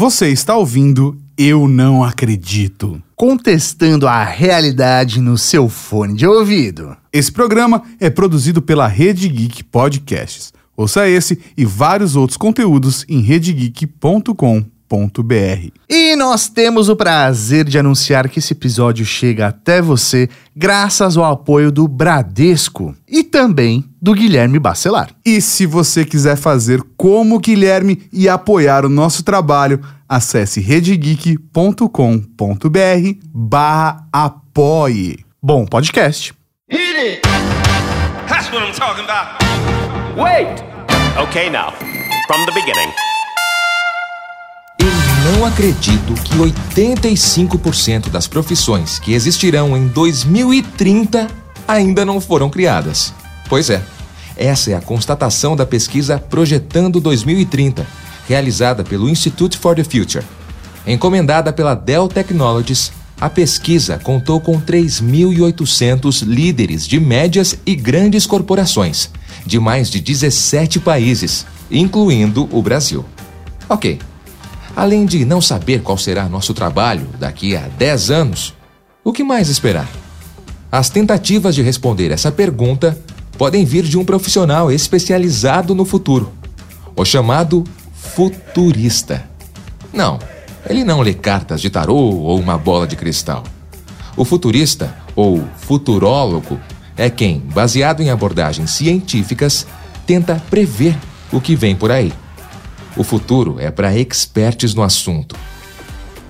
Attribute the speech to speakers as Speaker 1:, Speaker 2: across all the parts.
Speaker 1: Você está ouvindo Eu Não Acredito.
Speaker 2: Contestando a realidade no seu fone de ouvido.
Speaker 1: Esse programa é produzido pela Rede Geek Podcasts. Ouça esse e vários outros conteúdos em redegeek.com.br.
Speaker 2: E nós temos o prazer de anunciar que esse episódio chega até você graças ao apoio do Bradesco e também do Guilherme Bacelar.
Speaker 1: E se você quiser fazer como o Guilherme e apoiar o nosso trabalho, acesse redegeek.com.br barra apoie.
Speaker 2: Bom podcast.
Speaker 3: Hit it! That's what I'm talking about.
Speaker 4: Wait! Okay, now, from the beginning.
Speaker 5: Eu não acredito que 85% das profissões que existirão em 2030 ainda não foram criadas. Pois é, essa é a constatação da pesquisa Projetando 2030, realizada pelo Institute for the Future. Encomendada pela Dell Technologies, a pesquisa contou com 3.800 líderes de médias e grandes corporações, de mais de 17 países, incluindo o Brasil. Ok. Além de não saber qual será nosso trabalho daqui a 10 anos, o que mais esperar? As tentativas de responder essa pergunta podem vir de um profissional especializado no futuro, o chamado futurista. Não, ele não lê cartas de tarô ou uma bola de cristal. O futurista, ou futurólogo, é quem, baseado em abordagens científicas, tenta prever o que vem por aí. O futuro é para experts no assunto.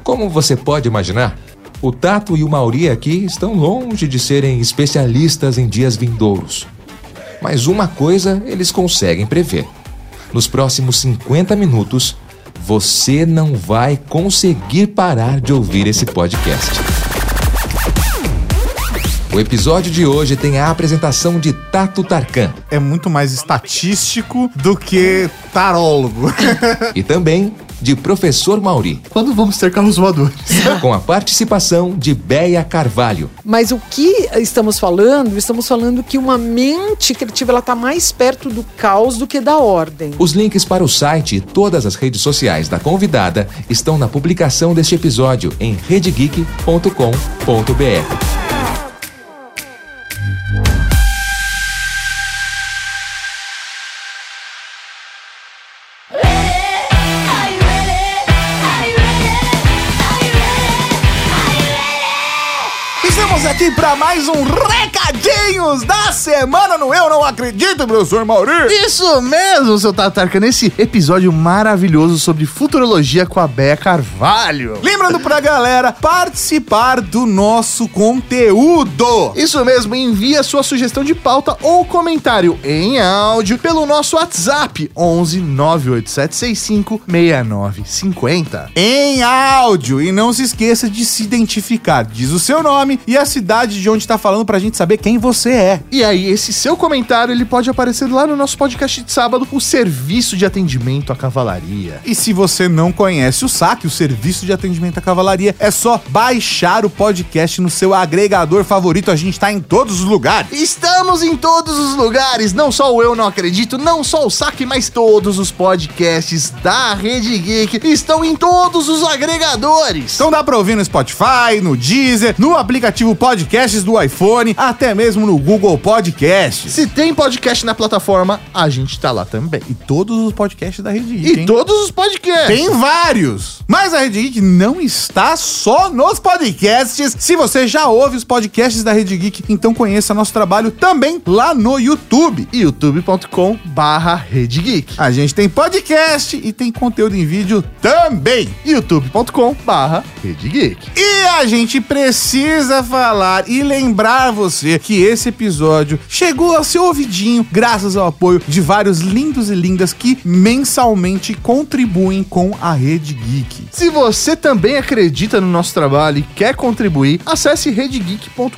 Speaker 5: Como você pode imaginar, o Tato e o Mauri aqui estão longe de serem especialistas em dias vindouros. Mas uma coisa eles conseguem prever: nos próximos 50 minutos, você não vai conseguir parar de ouvir esse podcast. O episódio de hoje tem a apresentação de Tato Tarkan
Speaker 1: É muito mais estatístico do que tarólogo.
Speaker 5: e também de Professor Mauri,
Speaker 2: Quando vamos ter carros voadores?
Speaker 5: com a participação de Béia Carvalho.
Speaker 6: Mas o que estamos falando? Estamos falando que uma mente criativa está mais perto do caos do que da ordem.
Speaker 5: Os links para o site e todas as redes sociais da convidada estão na publicação deste episódio em redegeek.com.br.
Speaker 1: para mais um Recadinhos da Semana no Eu Não Acredito, professor Mauri.
Speaker 2: Isso mesmo, seu Tatarca, nesse episódio maravilhoso sobre futurologia com a Bea Carvalho.
Speaker 1: Lembrando pra galera participar do nosso conteúdo.
Speaker 2: Isso mesmo, envie a sua sugestão de pauta ou comentário em áudio pelo nosso WhatsApp 11 98765 6950.
Speaker 1: Em áudio. E não se esqueça de se identificar. Diz o seu nome e a cidade de onde tá falando pra gente saber quem você é.
Speaker 2: E aí, esse seu comentário ele pode aparecer lá no nosso podcast de sábado, o Serviço de Atendimento à Cavalaria.
Speaker 1: E se você não conhece o SAC, o Serviço de Atendimento à Cavalaria, é só baixar o podcast no seu agregador favorito. A gente tá em todos os lugares.
Speaker 2: Estamos em todos os lugares, não só o Eu Não Acredito, não só o Saque, mas todos os podcasts da Rede Geek estão em todos os agregadores.
Speaker 1: Então dá pra ouvir no Spotify, no Deezer, no aplicativo Podcasts do iPhone, até mesmo no Google Podcasts.
Speaker 2: Se tem podcast na plataforma, a gente tá lá também.
Speaker 1: E todos os podcasts da Rede Geek,
Speaker 2: E
Speaker 1: hein?
Speaker 2: todos os podcasts.
Speaker 1: Tem vários. Mas a Rede Geek não está só nos podcasts. Se você já ouve os podcasts da Rede Geek, então conheça nosso trabalho também lá no YouTube.
Speaker 2: youtube.com barra Rede Geek.
Speaker 1: A gente tem podcast e tem conteúdo em vídeo também.
Speaker 2: youtube.com barra Rede Geek.
Speaker 1: E a gente precisa falar e lembrar você que esse episódio chegou ao seu ouvidinho graças ao apoio de vários lindos e lindas que mensalmente contribuem com a Rede Geek.
Speaker 2: Se você também acredita no nosso trabalho e quer contribuir, acesse redegeek.com.br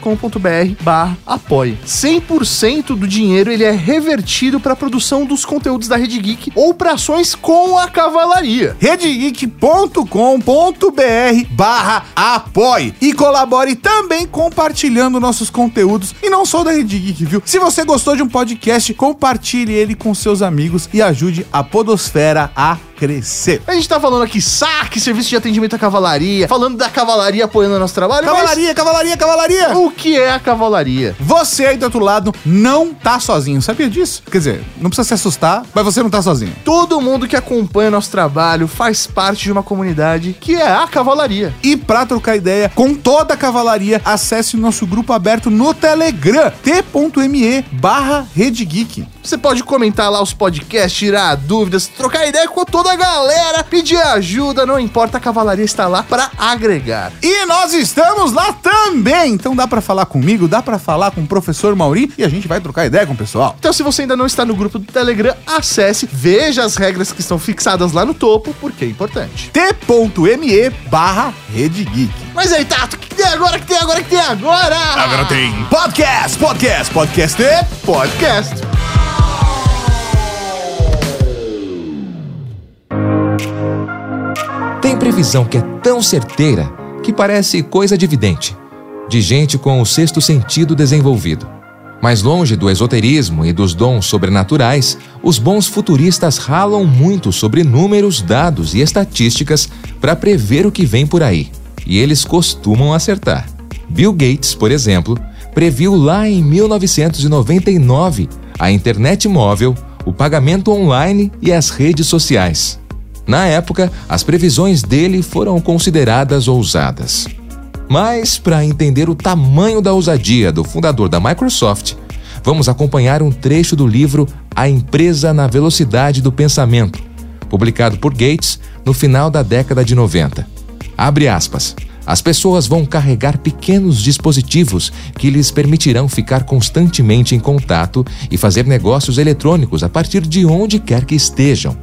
Speaker 2: barra apoie. 100% do dinheiro ele é revertido para a produção dos conteúdos da Rede Geek ou para ações com a cavalaria.
Speaker 1: redegeek.com.br barra apoie e colabore também compartilhando nossos conteúdos e não só da Rede Geek, viu? Se você gostou de um podcast, compartilhe ele com seus amigos e ajude a podosfera a crescer.
Speaker 2: A gente tá falando aqui saque, serviço de atendimento à cavalaria, falando da cavalaria apoiando o nosso trabalho. mas
Speaker 1: Cavalaria, cavalaria, cavalaria!
Speaker 2: O que é a cavalaria?
Speaker 1: Você aí do outro lado não tá sozinho, sabia disso? Quer dizer, não precisa se assustar, mas você não tá sozinho.
Speaker 2: Todo mundo que acompanha o nosso trabalho faz parte de uma comunidade que é a cavalaria.
Speaker 1: E pra trocar ideia com toda a cavalaria, acesse o nosso grupo aberto no Telegram, t.me barra Rede Geek.
Speaker 2: Você pode comentar lá os podcasts, tirar dúvidas, trocar ideia com toda a galera, pedir ajuda, não importa, a cavalaria está lá para agregar.
Speaker 1: E nós estamos lá também, então dá pra falar comigo, dá pra falar com o professor Mauri e a gente vai trocar ideia com o pessoal.
Speaker 2: Então, se você ainda não está no grupo do Telegram, acesse, veja as regras que estão fixadas lá no topo, porque é importante.
Speaker 1: t.me barra Rede Geek.
Speaker 2: Mas aí, Tato, o que tem agora, o que tem agora, o que tem agora?
Speaker 1: Agora tem podcast, podcast, podcast e
Speaker 2: podcast.
Speaker 5: Tem previsão que é tão certeira que parece coisa de vidente, de gente com o sexto sentido desenvolvido. Mais longe do esoterismo e dos dons sobrenaturais, os bons futuristas ralam muito sobre números, dados e estatísticas para prever o que vem por aí. E eles costumam acertar. Bill Gates, por exemplo, previu lá em 1999 a internet móvel, o pagamento online e as redes sociais. Na época, as previsões dele foram consideradas ousadas. Mas, para entender o tamanho da ousadia do fundador da Microsoft, vamos acompanhar um trecho do livro A Empresa na Velocidade do Pensamento, publicado por Gates no final da década de 90. Abre aspas. As pessoas vão carregar pequenos dispositivos que lhes permitirão ficar constantemente em contato e fazer negócios eletrônicos a partir de onde quer que estejam.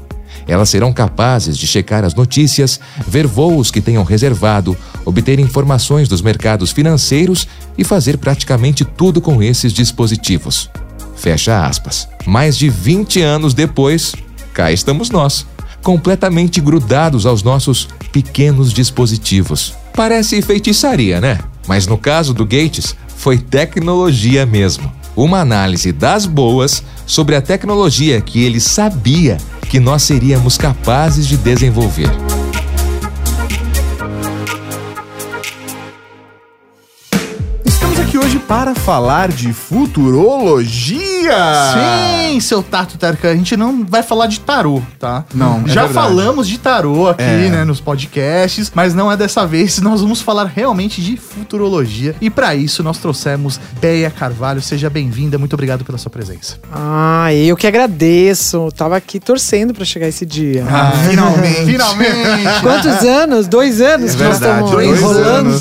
Speaker 5: Elas serão capazes de checar as notícias, ver voos que tenham reservado, obter informações dos mercados financeiros e fazer praticamente tudo com esses dispositivos. Fecha aspas. Mais de 20 anos depois, cá estamos nós, completamente grudados aos nossos pequenos dispositivos. Parece feitiçaria, né? Mas no caso do Gates, foi tecnologia mesmo. Uma análise das boas sobre a tecnologia que ele sabia que nós seríamos capazes de desenvolver.
Speaker 1: Para falar de futurologia.
Speaker 2: Sim, seu Tato Tarkan, a gente não vai falar de tarô, tá?
Speaker 1: Não, é
Speaker 2: Já
Speaker 1: verdade.
Speaker 2: falamos de tarô aqui,
Speaker 1: É.
Speaker 2: né, nos podcasts, mas não é dessa vez, nós vamos falar realmente de futurologia. E para isso nós trouxemos Beia Carvalho, seja bem-vinda, muito obrigado pela sua presença.
Speaker 6: Ah, eu que agradeço. Tava aqui torcendo pra chegar esse dia.
Speaker 1: Ah, finalmente.
Speaker 2: Finalmente!
Speaker 6: Quantos anos? Dois anos
Speaker 1: É
Speaker 6: que nós
Speaker 1: verdade,
Speaker 6: estamos
Speaker 1: dois
Speaker 6: enrolando.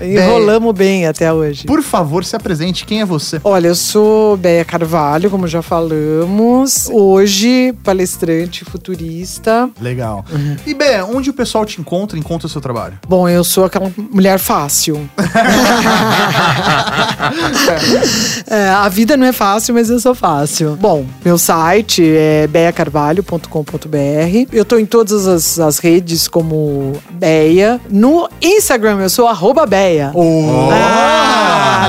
Speaker 6: Enrolamos bem até hoje.
Speaker 2: Por favor, se apresente, quem é você?
Speaker 6: Olha, eu sou Beia Carvalho, como já falamos. Hoje, palestrante futurista.
Speaker 2: Legal. E Beia, onde o pessoal te encontra, encontra o seu trabalho?
Speaker 6: Bom, eu sou aquela mulher fácil. É, a vida não é fácil, mas eu sou fácil. Bom, meu site é beacarvalho.com.br. Eu tô em todas as, as redes como Beia. No Instagram eu sou arroba Beia. Ah,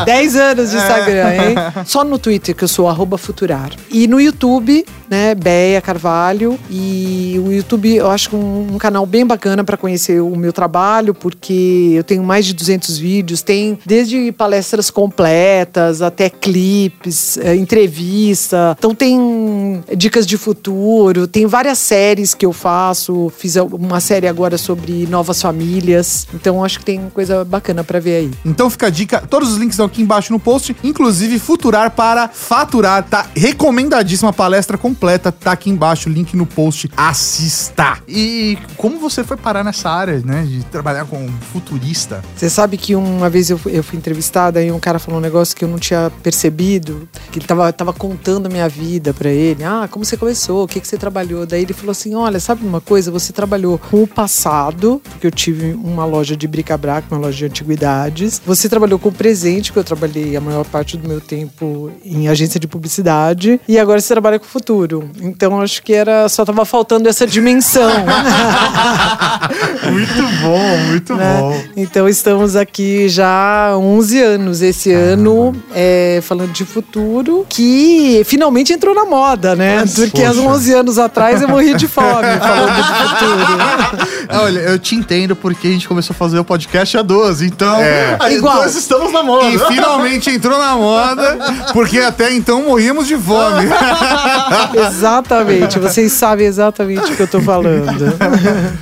Speaker 6: 10 anos de Instagram, hein? Só no Twitter que eu sou arroba Futurar. E no YouTube, né, Beia Carvalho. E o YouTube eu acho um, um canal bem bacana para conhecer o meu trabalho, porque eu tenho mais de 200 vídeos. Tem desde palestras completas até clipes, eh, entrevista. Então tem dicas de futuro, tem várias séries que eu faço. Fiz uma série agora sobre novas famílias. Então acho que tem coisa bacana para ver aí.
Speaker 1: Então fica a dica, todos os links estão aqui embaixo no post, inclusive Futurar para Faturar, tá recomendadíssima a palestra completa, tá aqui embaixo, link no post, assista.
Speaker 2: E como você foi parar nessa área, né, de trabalhar com futurista?
Speaker 6: Você sabe que uma vez eu fui, eu fui entrevistada e um cara falou um negócio que eu não tinha percebido, que ele tava, tava contando a minha vida pra ele. Ah, como você começou? O que, que você trabalhou? Daí ele falou assim: olha, sabe uma coisa? Você trabalhou com o passado, porque eu tive uma loja de bric-a-brac, uma loja de antiguidades. Você trabalhou com o presente, eu trabalhei a maior parte do meu tempo em agência de publicidade. E agora você trabalha com o futuro. Então acho que era só tava faltando essa dimensão.
Speaker 2: Muito bom, muito
Speaker 6: né?
Speaker 2: bom.
Speaker 6: Então estamos aqui já há 11 anos esse ano, é, falando de futuro, que finalmente entrou na moda, né? Porque há
Speaker 2: poxa.
Speaker 6: 11 anos atrás eu morri de fome falando de futuro.
Speaker 2: Ah, Olha, eu te entendo porque a gente começou a fazer o podcast a 12, então
Speaker 1: É.
Speaker 2: aí
Speaker 6: Igual.
Speaker 2: nós estamos na moda.
Speaker 1: E finalmente entrou na moda, porque até então morríamos de fome.
Speaker 6: exatamente, vocês sabem exatamente o que eu tô falando.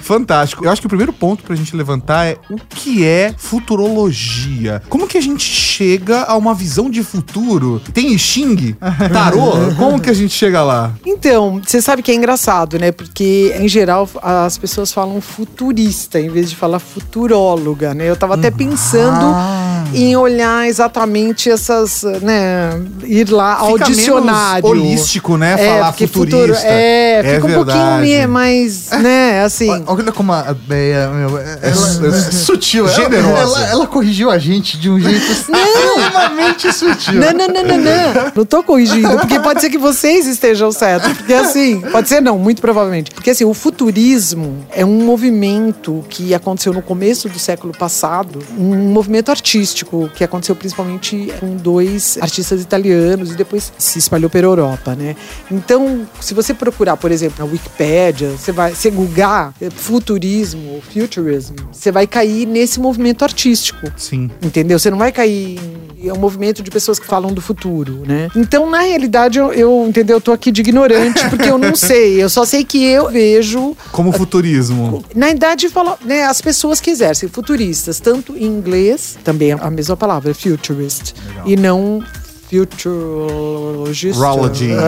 Speaker 1: Fantástico. Eu acho que o primeiro ponto pra gente levantar é o que é futurologia. Como que a gente chega a uma visão de futuro? Tem Xing? Tarô? Como que a gente chega lá?
Speaker 6: Então, você sabe que é engraçado, né? Porque, em geral, as pessoas falam futurista em vez de falar futuróloga, né? Eu tava até pensando
Speaker 1: Ah.
Speaker 6: Em olhar exatamente essas, né? Ir lá ao
Speaker 1: Fica menos
Speaker 6: dicionário.
Speaker 1: holístico, né?
Speaker 6: É,
Speaker 1: Falar futurista.
Speaker 6: futuro. É,
Speaker 1: É
Speaker 6: fica um pouquinho
Speaker 1: verdade.
Speaker 6: mais, né? Assim.
Speaker 2: Olha como a Beia, meu, ela
Speaker 1: su-
Speaker 2: é sutil. Ela-
Speaker 1: generosa.
Speaker 2: Ela, ela corrigiu a gente de um jeito extremamente sutil.
Speaker 6: Não, não, não, não, não. Não tô corrigindo, porque pode ser que vocês estejam certos. Porque assim, pode ser não, muito provavelmente. Porque assim, o futurismo é um movimento que aconteceu no começo do século passado, um movimento artístico que aconteceu principalmente com dois artistas italianos e depois se espalhou pela Europa, né? Então, se você procurar, por exemplo, na Wikipédia, você vai, você googar eh, futurismo, futurism, você vai cair nesse movimento artístico.
Speaker 1: Sim.
Speaker 6: Entendeu? Você não vai cair em é um movimento de pessoas que falam do futuro, né? Então, na realidade, eu, eu entendeu? Eu tô aqui de ignorante, porque eu não sei. Eu só sei que eu vejo.
Speaker 1: Como futurismo.
Speaker 6: Na fala, né, as pessoas que exercem futuristas, tanto em inglês, também é a mesma palavra, futurist, e não futurologist.
Speaker 1: Rology.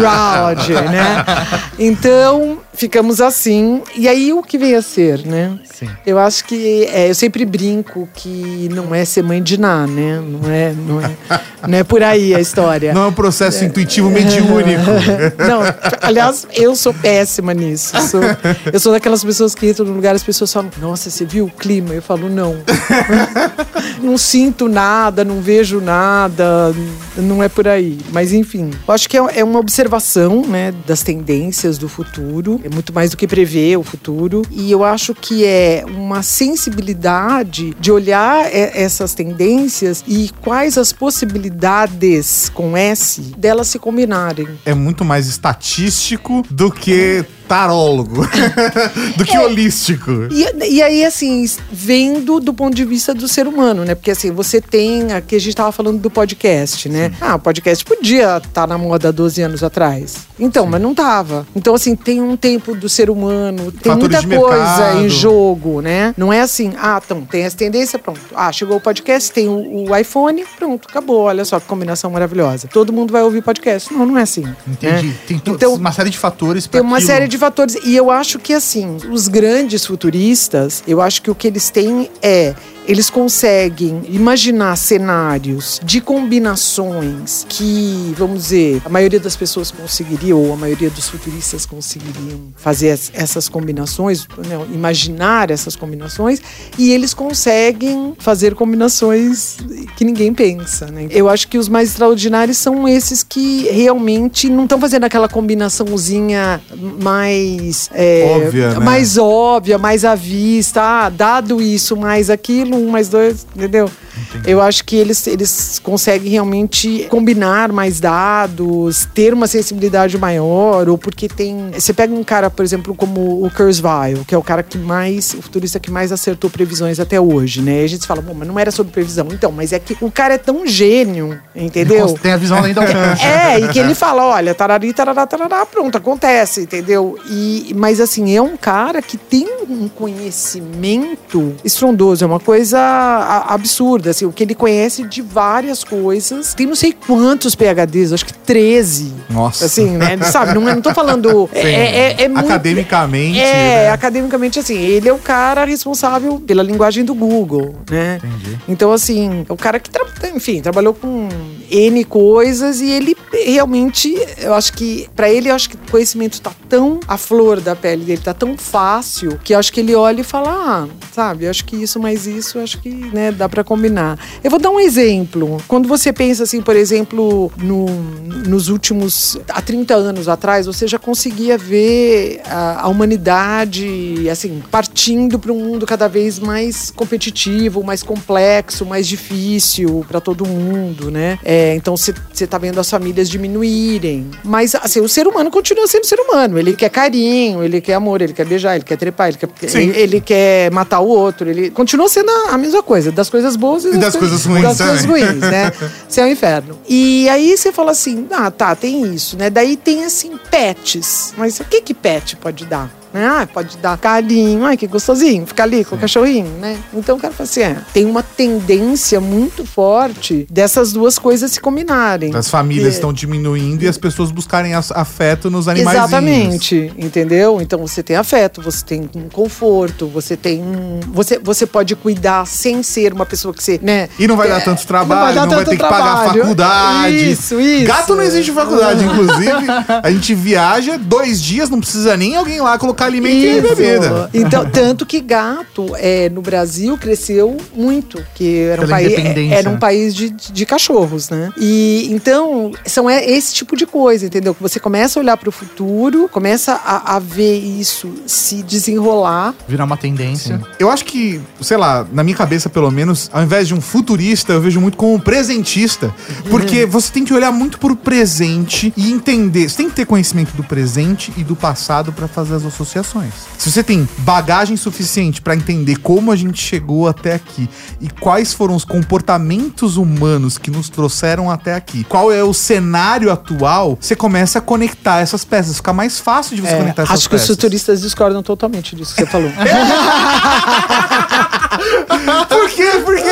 Speaker 6: Rology, né? Então, ficamos assim. E aí, o que vem a ser, né?
Speaker 2: Sim.
Speaker 6: Eu acho que é, eu sempre brinco que não é ser mãe de Ná, né? Não é, não é, não é por aí a história.
Speaker 1: Não é um processo intuitivo mediúnico.
Speaker 6: Não, aliás, eu sou péssima nisso. Eu sou, eu sou daquelas pessoas que entram no lugar e as pessoas falam: Nossa, você viu o clima? Eu falo: Não. não sinto nada, não vejo nada, não é por aí. Mas enfim, eu acho que é, é uma observação né, das tendências do futuro. Muito mais do que prever o futuro. E eu acho que é uma sensibilidade de olhar essas tendências e quais as possibilidades com S delas se combinarem.
Speaker 1: É muito mais estatístico do que tarólogo. do que holístico.
Speaker 6: E, e aí, assim, vendo do ponto de vista do ser humano, né? Porque assim, você tem. Aqui a gente tava falando do podcast, né? Ah, o podcast podia estar na moda há 12 anos atrás. Então, mas não tava. Então, assim, tem um tempo do ser humano, tem
Speaker 1: Fatores
Speaker 6: muita coisa
Speaker 1: mercado.
Speaker 6: em jogo, né? Não é assim, ah, então, tem essa tendência, pronto. Ah, chegou o podcast, tem o, o iPhone, pronto, acabou. Olha só que combinação maravilhosa. Todo mundo vai ouvir podcast. Não, não é assim.
Speaker 2: Entendi.
Speaker 6: né?
Speaker 2: Tem
Speaker 6: Então,
Speaker 2: uma série de fatores pra
Speaker 6: tem uma
Speaker 2: aquilo.
Speaker 6: série de fatores. E eu acho que, assim, os grandes futuristas, eu acho que o que eles têm é. Eles conseguem imaginar cenários de combinações que, vamos dizer, a maioria das pessoas conseguiria, ou a maioria dos futuristas conseguiriam fazer es- essas combinações, né, imaginar essas combinações, e eles conseguem fazer combinações que ninguém pensa. Né? Eu acho que os mais extraordinários são esses que realmente não estão fazendo aquela combinaçãozinha mais é,
Speaker 1: Óbvia, né?
Speaker 6: mais óbvia, mais à vista. Ah, dado isso, mais aquilo, um mais dois, entendeu? Eu acho que eles, eles conseguem realmente combinar mais dados, ter uma sensibilidade maior, ou porque tem. Você pega um cara, por exemplo, como o Kurzweil, que é o cara que mais, o futurista que mais acertou previsões até hoje, né? E a gente fala, bom, mas não era sobre previsão. Então, mas é que o cara é tão gênio, entendeu?
Speaker 2: Tem a visão além do alcance.
Speaker 6: É, e que ele fala, olha, tarari, tarará, tarará, pronto, acontece, entendeu? E, mas assim, é um cara que tem um conhecimento estrondoso, é uma coisa a- assim, o que ele conhece de várias coisas. Tem não sei quantos PHDs, acho que 13.
Speaker 1: Nossa.
Speaker 6: Assim, né? Sabe, não, não tô falando... É, é, é muito-
Speaker 1: Academicamente.
Speaker 6: é,
Speaker 1: né?
Speaker 6: academicamente, assim, ele é o cara responsável pela linguagem do Google, né?
Speaker 2: Entendi.
Speaker 6: Então, assim, é o cara que, tra- enfim, trabalhou com N coisas e ele realmente, eu acho que, pra ele, eu acho que o conhecimento tá tão à flor da pele dele, tá tão fácil, que eu acho que ele olha e fala, ah, sabe, eu acho que isso mais isso, acho que, né, dá pra combinar. Eu vou dar um exemplo. Quando você pensa assim, por exemplo, no, nos últimos, há 30 anos atrás, você já conseguia ver a, a humanidade, assim, partindo para um mundo cada vez mais competitivo, mais complexo, mais difícil para todo mundo, né? É, então você tá vendo as famílias diminuírem. Mas, assim, o ser humano continua sendo ser humano. Ele quer carinho, ele quer amor, ele quer beijar, ele quer trepar, ele quer, ele, ele quer matar o outro. Ele continua sendo a, a mesma coisa, das coisas boas e,
Speaker 1: E das coisas ruins
Speaker 6: Das coisas ruins, né? Céu e inferno. E aí você fala assim, ah, tá, tem isso, né? Daí tem, assim, pets. Mas o que que pet pode dar? Né? Ah, pode dar carinho, ai que gostosinho, ficar ali com o cachorrinho, né? Então o cara fala assim, é, tem uma tendência muito forte dessas duas coisas se combinarem.
Speaker 1: As famílias
Speaker 6: É.
Speaker 1: estão diminuindo e as pessoas buscarem afeto nos animais.
Speaker 6: Exatamente, entendeu? Então você tem afeto, você tem um conforto, você tem um, você você pode cuidar sem ser uma pessoa que você, né?
Speaker 1: E não vai dar
Speaker 6: É,
Speaker 1: tanto trabalho, não vai,
Speaker 6: dar
Speaker 1: ter que
Speaker 6: tanto
Speaker 1: pagar
Speaker 6: trabalho.
Speaker 1: faculdade.
Speaker 6: Isso, isso.
Speaker 1: Gato não existe faculdade, inclusive. A gente viaja dois dias, não precisa nem alguém lá colocar alimento e
Speaker 6: Isso.
Speaker 1: bebida.
Speaker 6: Então, tanto que gato é, no Brasil cresceu muito, que era um, país, era um país de, de cachorros, né? E então são é, esse tipo de coisa, entendeu? Que você começa a olhar para o futuro, começa a, a ver isso se desenrolar.
Speaker 2: Virar uma tendência.
Speaker 1: Eu acho que, sei lá, na minha cabeça pelo menos, ao invés de um futurista, eu vejo muito como um presentista. Porque você tem que olhar muito pro presente e entender. Você tem que ter conhecimento do presente e do passado pra fazer as associações. Se você tem bagagem suficiente pra entender como a gente chegou até aqui e quais foram os comportamentos humanos que nos trouxeram até aqui, qual é o cenário atual, você começa a conectar essas peças. Fica mais fácil de você
Speaker 6: É,
Speaker 1: conectar essas
Speaker 6: acho que os
Speaker 1: peças.
Speaker 6: futuristas discordam totalmente disso que você falou.
Speaker 1: Por quê? Por quê?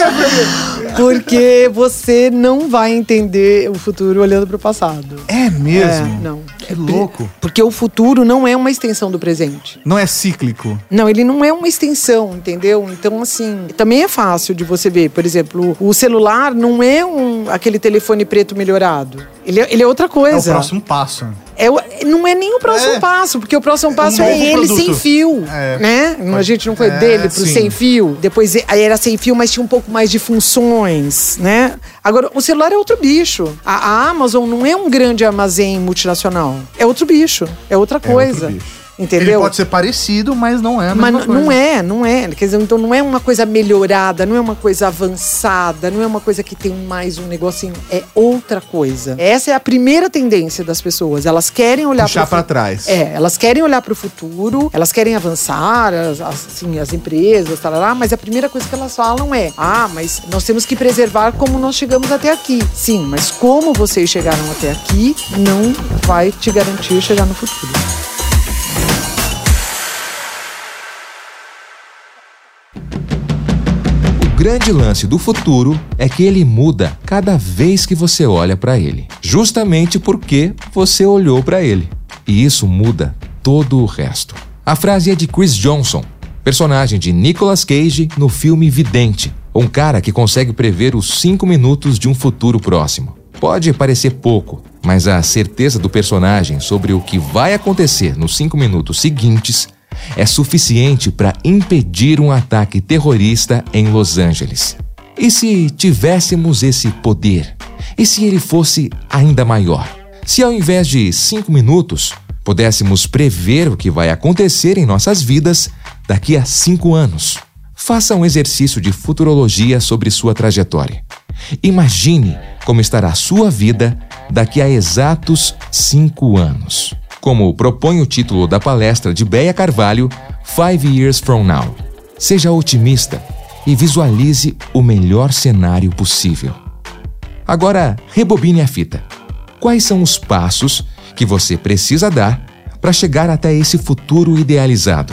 Speaker 1: Por quê?
Speaker 6: Porque você não vai entender o futuro olhando para o passado.
Speaker 1: É mesmo?
Speaker 6: É, não.
Speaker 1: Que louco.
Speaker 6: Porque o futuro não é uma extensão do presente.
Speaker 1: Não é cíclico.
Speaker 6: Não, ele não é uma extensão, entendeu? Então, assim, também é fácil de você ver. Por exemplo, o celular não é um, aquele telefone preto melhorado. Ele é, ele é outra
Speaker 2: É o
Speaker 6: coisa.
Speaker 2: próximo passo.
Speaker 6: É não é nem o próximo
Speaker 1: É.
Speaker 6: passo, porque o próximo passo
Speaker 1: um
Speaker 6: é ele
Speaker 1: produto.
Speaker 6: sem fio,
Speaker 1: É.
Speaker 6: né? A gente não foi
Speaker 1: É,
Speaker 6: dele pro
Speaker 1: sim.
Speaker 6: sem fio. Depois aí era sem fio, mas tinha um pouco mais de funções, né? Agora, o celular é outro bicho. A, a Amazon não é um grande armazém multinacional. É outro bicho. É outra
Speaker 1: É
Speaker 6: coisa.
Speaker 1: outro bicho.
Speaker 6: Entendeu?
Speaker 2: Ele pode ser parecido, mas não é a
Speaker 6: Mas
Speaker 2: mesma
Speaker 6: n-
Speaker 2: coisa.
Speaker 6: não é, não é. Quer dizer, então não é uma coisa melhorada, não é uma coisa avançada, não é uma coisa que tem mais um negocinho. É outra coisa. Essa é a primeira tendência das pessoas. Elas querem olhar
Speaker 1: pra
Speaker 6: fu-
Speaker 1: trás.
Speaker 6: É, elas querem olhar para o futuro, elas querem avançar, as, as- assim, as empresas, tarará, mas a primeira coisa que elas falam é: ah, mas nós temos que preservar como nós chegamos até aqui. Sim, mas como vocês chegaram até aqui não vai te garantir chegar no futuro.
Speaker 5: Grande lance do futuro é que ele muda cada vez que você olha para ele, justamente porque você olhou para ele. E isso muda todo o resto. A frase é de Chris Johnson, personagem de Nicolas Cage no filme Vidente, um cara que consegue prever os cinco minutos de um futuro próximo. Pode parecer pouco, mas a certeza do personagem sobre o que vai acontecer nos cinco minutos seguintes é suficiente para impedir um ataque terrorista em Los Angeles. E se tivéssemos esse poder? E se ele fosse ainda maior? Se ao invés de cinco minutos pudéssemos prever o que vai acontecer em nossas vidas daqui a cinco anos? Faça um exercício de futurologia sobre sua trajetória. Imagine como estará sua vida daqui a exatos cinco anos. Como propõe o título da palestra de Beia Carvalho, Five Years From Now. Seja otimista e visualize o melhor cenário possível. Agora, rebobine a fita. Quais são os passos que você precisa dar para chegar até esse futuro idealizado?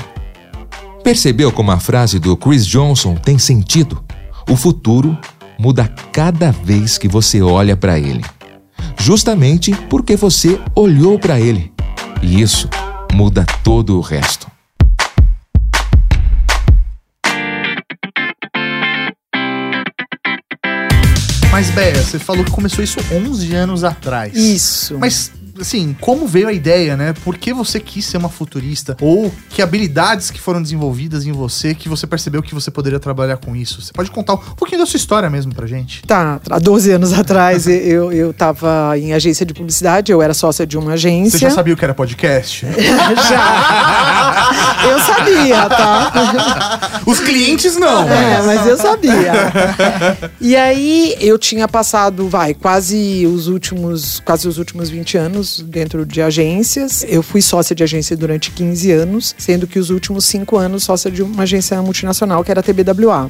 Speaker 5: Percebeu como a frase do Chris Johnson tem sentido? O futuro muda cada vez que você olha para ele. Justamente porque você olhou para ele. E isso muda todo o resto.
Speaker 2: Mas, Béia, você falou que começou isso 11 anos atrás.
Speaker 6: Isso.
Speaker 2: Mas, assim, como veio a ideia, né? Por que você quis ser uma futurista? Ou que habilidades que foram desenvolvidas em você que você percebeu que você poderia trabalhar com isso? Você pode contar um pouquinho da sua história mesmo pra gente?
Speaker 6: Tá, há 12 anos atrás eu, eu tava em agência de publicidade, eu era sócia de uma agência.
Speaker 2: Você já sabia o que era podcast?
Speaker 6: Já. Eu sabia, tá?
Speaker 1: Os clientes não.
Speaker 6: É, mas eu sabia. E aí eu tinha passado, vai, quase os últimos, quase os últimos 20 anos dentro de agências. Eu fui sócia de agência durante 15 anos, sendo que os últimos 5 anos sócia de uma agência multinacional que era a TBWA.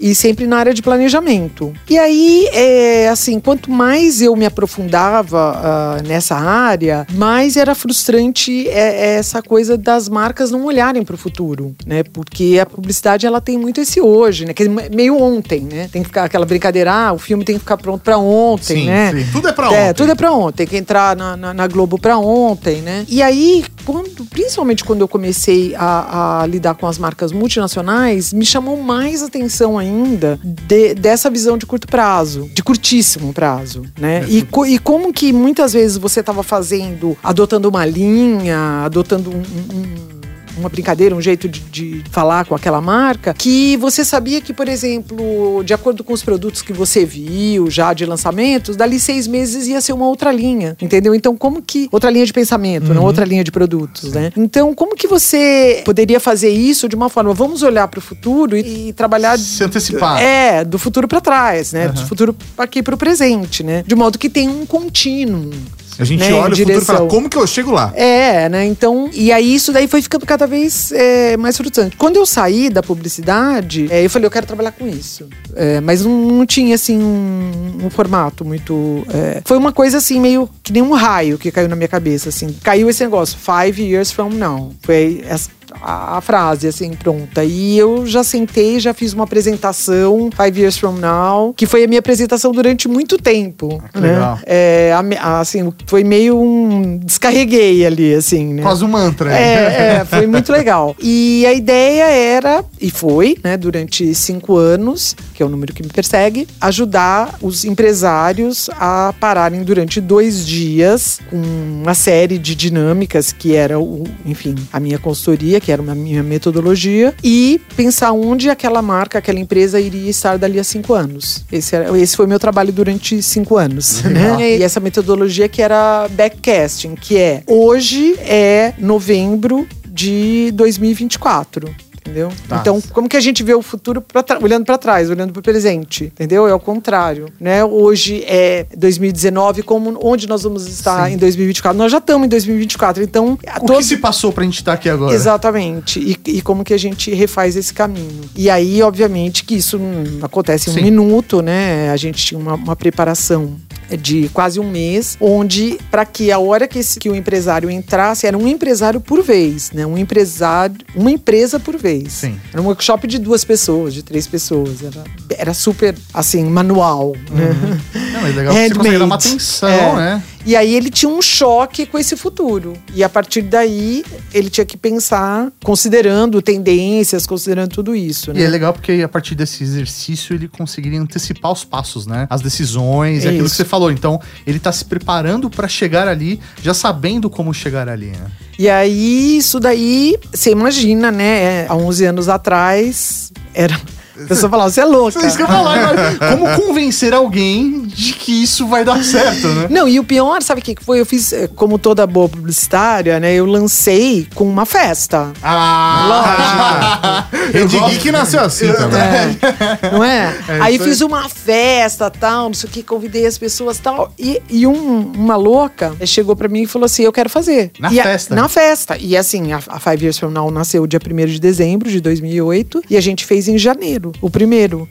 Speaker 6: E sempre na área de planejamento. E aí, é, assim, quanto mais eu me aprofundava ah, nessa área, mais era frustrante é, é essa coisa das marcas não olharem para o futuro, né? Porque a publicidade ela tem muito esse hoje, né? Que é meio ontem, né? Tem que ficar aquela brincadeira, ah, o filme tem que ficar pronto para ontem,
Speaker 1: Sim,
Speaker 6: né?
Speaker 1: sim. Tudo é pra
Speaker 6: É,
Speaker 1: ontem.
Speaker 6: tudo é pra ontem. Tem que entrar na, na, na Globo pra ontem, né? E aí, quando, principalmente quando eu comecei a, a lidar com as marcas multinacionais, me chamou mais atenção ainda de- dessa visão de curto prazo, de curtíssimo prazo, né? E, co- e como que muitas vezes você estava fazendo, adotando uma linha, adotando um- um- um uma brincadeira, um jeito de, de falar com aquela marca, que você sabia que, por exemplo, de acordo com os produtos que você viu já de lançamentos, dali seis meses ia ser uma outra linha, entendeu? Então, como que. Outra linha de pensamento, não outra linha de produtos, né? Então, como que você poderia fazer isso de uma forma? Vamos olhar para o futuro e, e trabalhar.
Speaker 2: Se antecipar.
Speaker 6: É, do futuro para trás, né? Do futuro aqui para o presente, né? De modo que tem um contínuo.
Speaker 1: A gente
Speaker 6: né,
Speaker 1: olha o futuro e fala,
Speaker 6: direção.
Speaker 1: como que eu chego lá?
Speaker 6: É, né? Então, e aí isso daí foi ficando cada vez é, mais frustrante. Quando eu saí da publicidade, é, eu falei, eu quero trabalhar com isso. É, mas não, não tinha, assim, um, um formato muito... é, foi uma coisa, assim, meio que nem um raio que caiu na minha cabeça, assim. Caiu esse negócio, five years from now. Foi essa, a, a frase, assim, pronta. E eu já sentei, já fiz uma apresentação, five years from now, que foi a minha apresentação durante muito tempo.
Speaker 2: que
Speaker 6: né?
Speaker 2: legal.
Speaker 6: É, a assim, foi meio um. Descarreguei ali, assim, né?
Speaker 2: Quase um mantra.
Speaker 6: É, é, foi muito legal. E a ideia era, e foi, né, durante cinco anos, que é o número que me persegue, ajudar os empresários a pararem durante dois dias com uma série de dinâmicas que era, o, enfim, a minha consultoria, que era a minha metodologia, e pensar onde aquela marca, aquela empresa iria estar dali a cinco anos. Esse, era, esse foi meu trabalho durante cinco anos. Né? E essa metodologia que era backcasting, que é hoje é novembro de 2024. Entendeu?
Speaker 2: Tá.
Speaker 6: Então, como que a gente vê o futuro pra olhando para trás, olhando para o presente? Entendeu? É o contrário, né? Hoje é 2019, como onde nós vamos estar em 2024? Nós já estamos em 2024, então
Speaker 2: O que
Speaker 6: todos-
Speaker 2: se passou pra gente estar aqui agora?
Speaker 6: Exatamente. E, e como que a gente refaz esse caminho. E aí, obviamente, que isso não acontece em um
Speaker 2: Sim.
Speaker 6: minuto, né? A gente tinha uma, uma preparação de quase um mês, onde para que a hora que, esse, que o empresário entrasse, era um empresário por vez, né? Um empresário, uma empresa por vez.
Speaker 2: Sim.
Speaker 6: Era um workshop de duas pessoas, de três pessoas. Era, era super, assim, manual, né?
Speaker 2: Não, mas legal você consegue dar uma atenção,
Speaker 6: É.
Speaker 2: né?
Speaker 6: E aí ele tinha um choque com esse futuro. E a partir daí ele tinha que pensar, considerando tendências, considerando tudo isso.
Speaker 2: E é
Speaker 6: Né?
Speaker 2: legal porque a partir desse exercício ele conseguiria antecipar os passos, né? As decisões, é aquilo que você falou. Então, ele tá se preparando pra chegar ali, já sabendo como chegar ali, né?
Speaker 6: E aí, isso daí, você imagina, né? é, Há 11 anos atrás, era. A pessoa falava, você é louca.
Speaker 2: Isso que eu falar, agora. como convencer alguém de que isso vai dar certo, né?
Speaker 6: Não, e o pior, sabe o que que foi? Eu fiz, eh, como toda boa publicitária, né? Eu lancei com uma festa.
Speaker 2: Ah!
Speaker 1: Rede Geek nasceu assim também.
Speaker 6: É, não é? aí
Speaker 2: isso aí.
Speaker 6: fiz uma festa, tal, não sei o que, convidei as pessoas tal. E, e um- uma louca chegou pra mim e falou assim: Eu quero fazer.
Speaker 2: Na
Speaker 6: E a-
Speaker 2: festa?
Speaker 6: na festa. E assim, a, a Five Years From Now nasceu dia 1 de dezembro de 2008 e a gente fez em janeiro, o primeiro.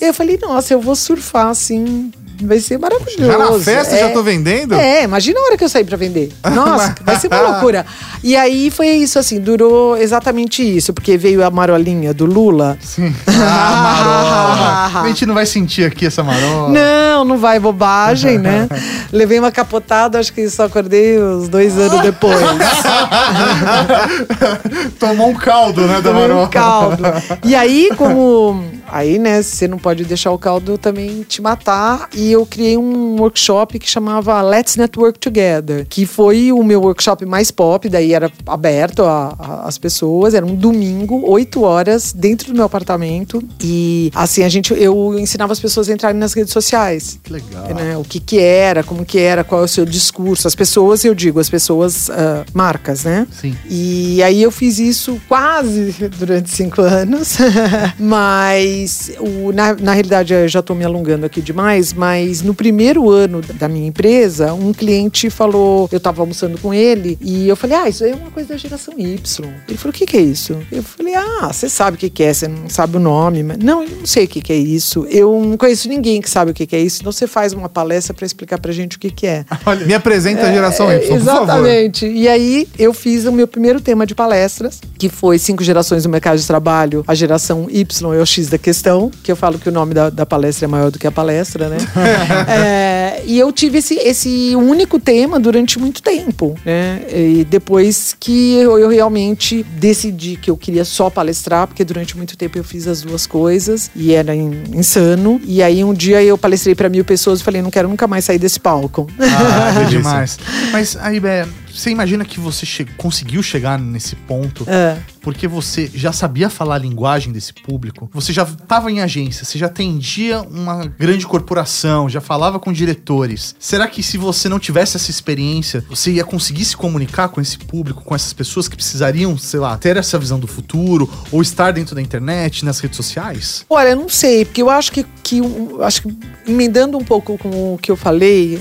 Speaker 6: E eu falei: Nossa, eu vou surfar assim. Vai ser maravilhoso.
Speaker 1: Já na festa já tô vendendo?
Speaker 6: É, imagina a hora que eu saí pra vender. Nossa, vai ser uma loucura. E aí foi isso, assim, durou exatamente isso, porque veio a marolinha do Lula.
Speaker 2: Ah, marola. A gente não vai sentir aqui essa marola.
Speaker 6: Não, não vai, bobagem, né? Levei uma capotada, acho que só acordei uns dois anos depois.
Speaker 2: Tomou um caldo, né, da
Speaker 6: Tomei
Speaker 2: marola.
Speaker 6: um caldo. E aí, como aí, né, você não pode deixar o caldo também te matar. E eu criei um workshop que chamava Let's Network Together, que foi o meu workshop mais pop, daí era aberto às pessoas, era um domingo, 8 horas, dentro do meu apartamento. E assim, a gente, eu ensinava as pessoas a entrarem nas redes sociais.
Speaker 2: Que legal.
Speaker 6: Né, o que que era, como que era, qual é o seu discurso. As pessoas, eu digo, as pessoas, uh, marcas, né?
Speaker 2: Sim.
Speaker 6: E aí eu fiz isso quase durante cinco anos, mas o, na, na realidade eu já estou me alongando aqui demais, mas no primeiro ano da minha empresa, um cliente falou, eu estava almoçando com ele e eu falei, ah, isso é uma coisa da geração Y. Ele falou, o que, que é isso? Eu falei, ah, você sabe o que, que é, você não sabe o nome. Mas, não, eu não sei o que, que é isso. Eu não conheço ninguém que sabe o que, que é isso, então você faz uma palestra para explicar pra gente o que, que é.
Speaker 1: Olha, me apresenta a geração Y, por favor.
Speaker 6: Exatamente. E aí eu fiz o meu primeiro tema de palestras, que foi Cinco Gerações no Mercado de Trabalho, a geração Y é o X da questão, que eu falo que o nome da, da palestra é maior do que a palestra, né? é, e eu tive esse, esse único tema durante muito tempo, né? E depois que eu, eu realmente decidi que eu queria só palestrar, porque durante muito tempo eu fiz as duas coisas e era in, insano. E aí um dia eu palestrei para mil pessoas e falei, não quero nunca mais sair desse palco.
Speaker 2: Ah, que demais. Mas aí, Bé, você imagina que você che conseguiu chegar nesse ponto
Speaker 6: É.
Speaker 2: porque você já sabia falar a linguagem desse público, você já estava em agência, você já atendia uma grande corporação, já falava com diretores. Será que se você não tivesse essa experiência, você ia conseguir se comunicar com esse público, com essas pessoas que precisariam, sei lá, ter essa visão do futuro ou estar dentro da internet, nas redes sociais?
Speaker 6: Olha, eu não sei, porque eu acho que, que eu acho que emendando um pouco com o que eu falei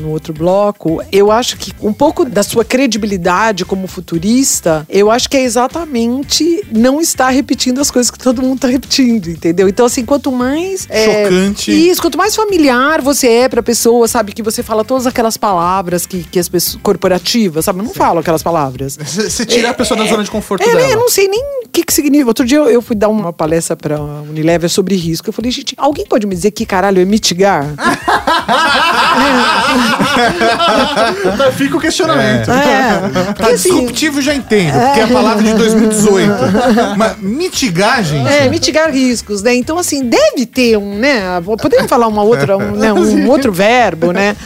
Speaker 6: no outro bloco, eu acho que um pouco da sua credibilidade como futurista, eu acho que é exatamente não estar repetindo as coisas que todo mundo está repetindo, entendeu? Então, assim, quanto mais. é,
Speaker 1: Chocante.
Speaker 6: isso, quanto mais familiar você é pra pessoa, sabe? Que você fala todas aquelas palavras que, que as pessoas. corporativas, sabe? Eu não falo aquelas palavras.
Speaker 2: Você tira a pessoa da zona de conforto
Speaker 6: É,
Speaker 2: dela.
Speaker 6: eu não sei nem o que, que significa. Outro dia eu, eu fui dar uma palestra pra Unilever sobre risco. Eu falei, gente, alguém pode me dizer que caralho é mitigar?
Speaker 2: Então Fica o questionamento.
Speaker 6: é. Porque,
Speaker 1: Tá,
Speaker 6: assim,
Speaker 1: disruptivo já entendo, porque é a palavra de 2018. Mas mitigar, gente.
Speaker 6: É, mitigar riscos, né? Então, assim, deve ter um, né? Podemos falar uma outra, um, né, um outro verbo, né?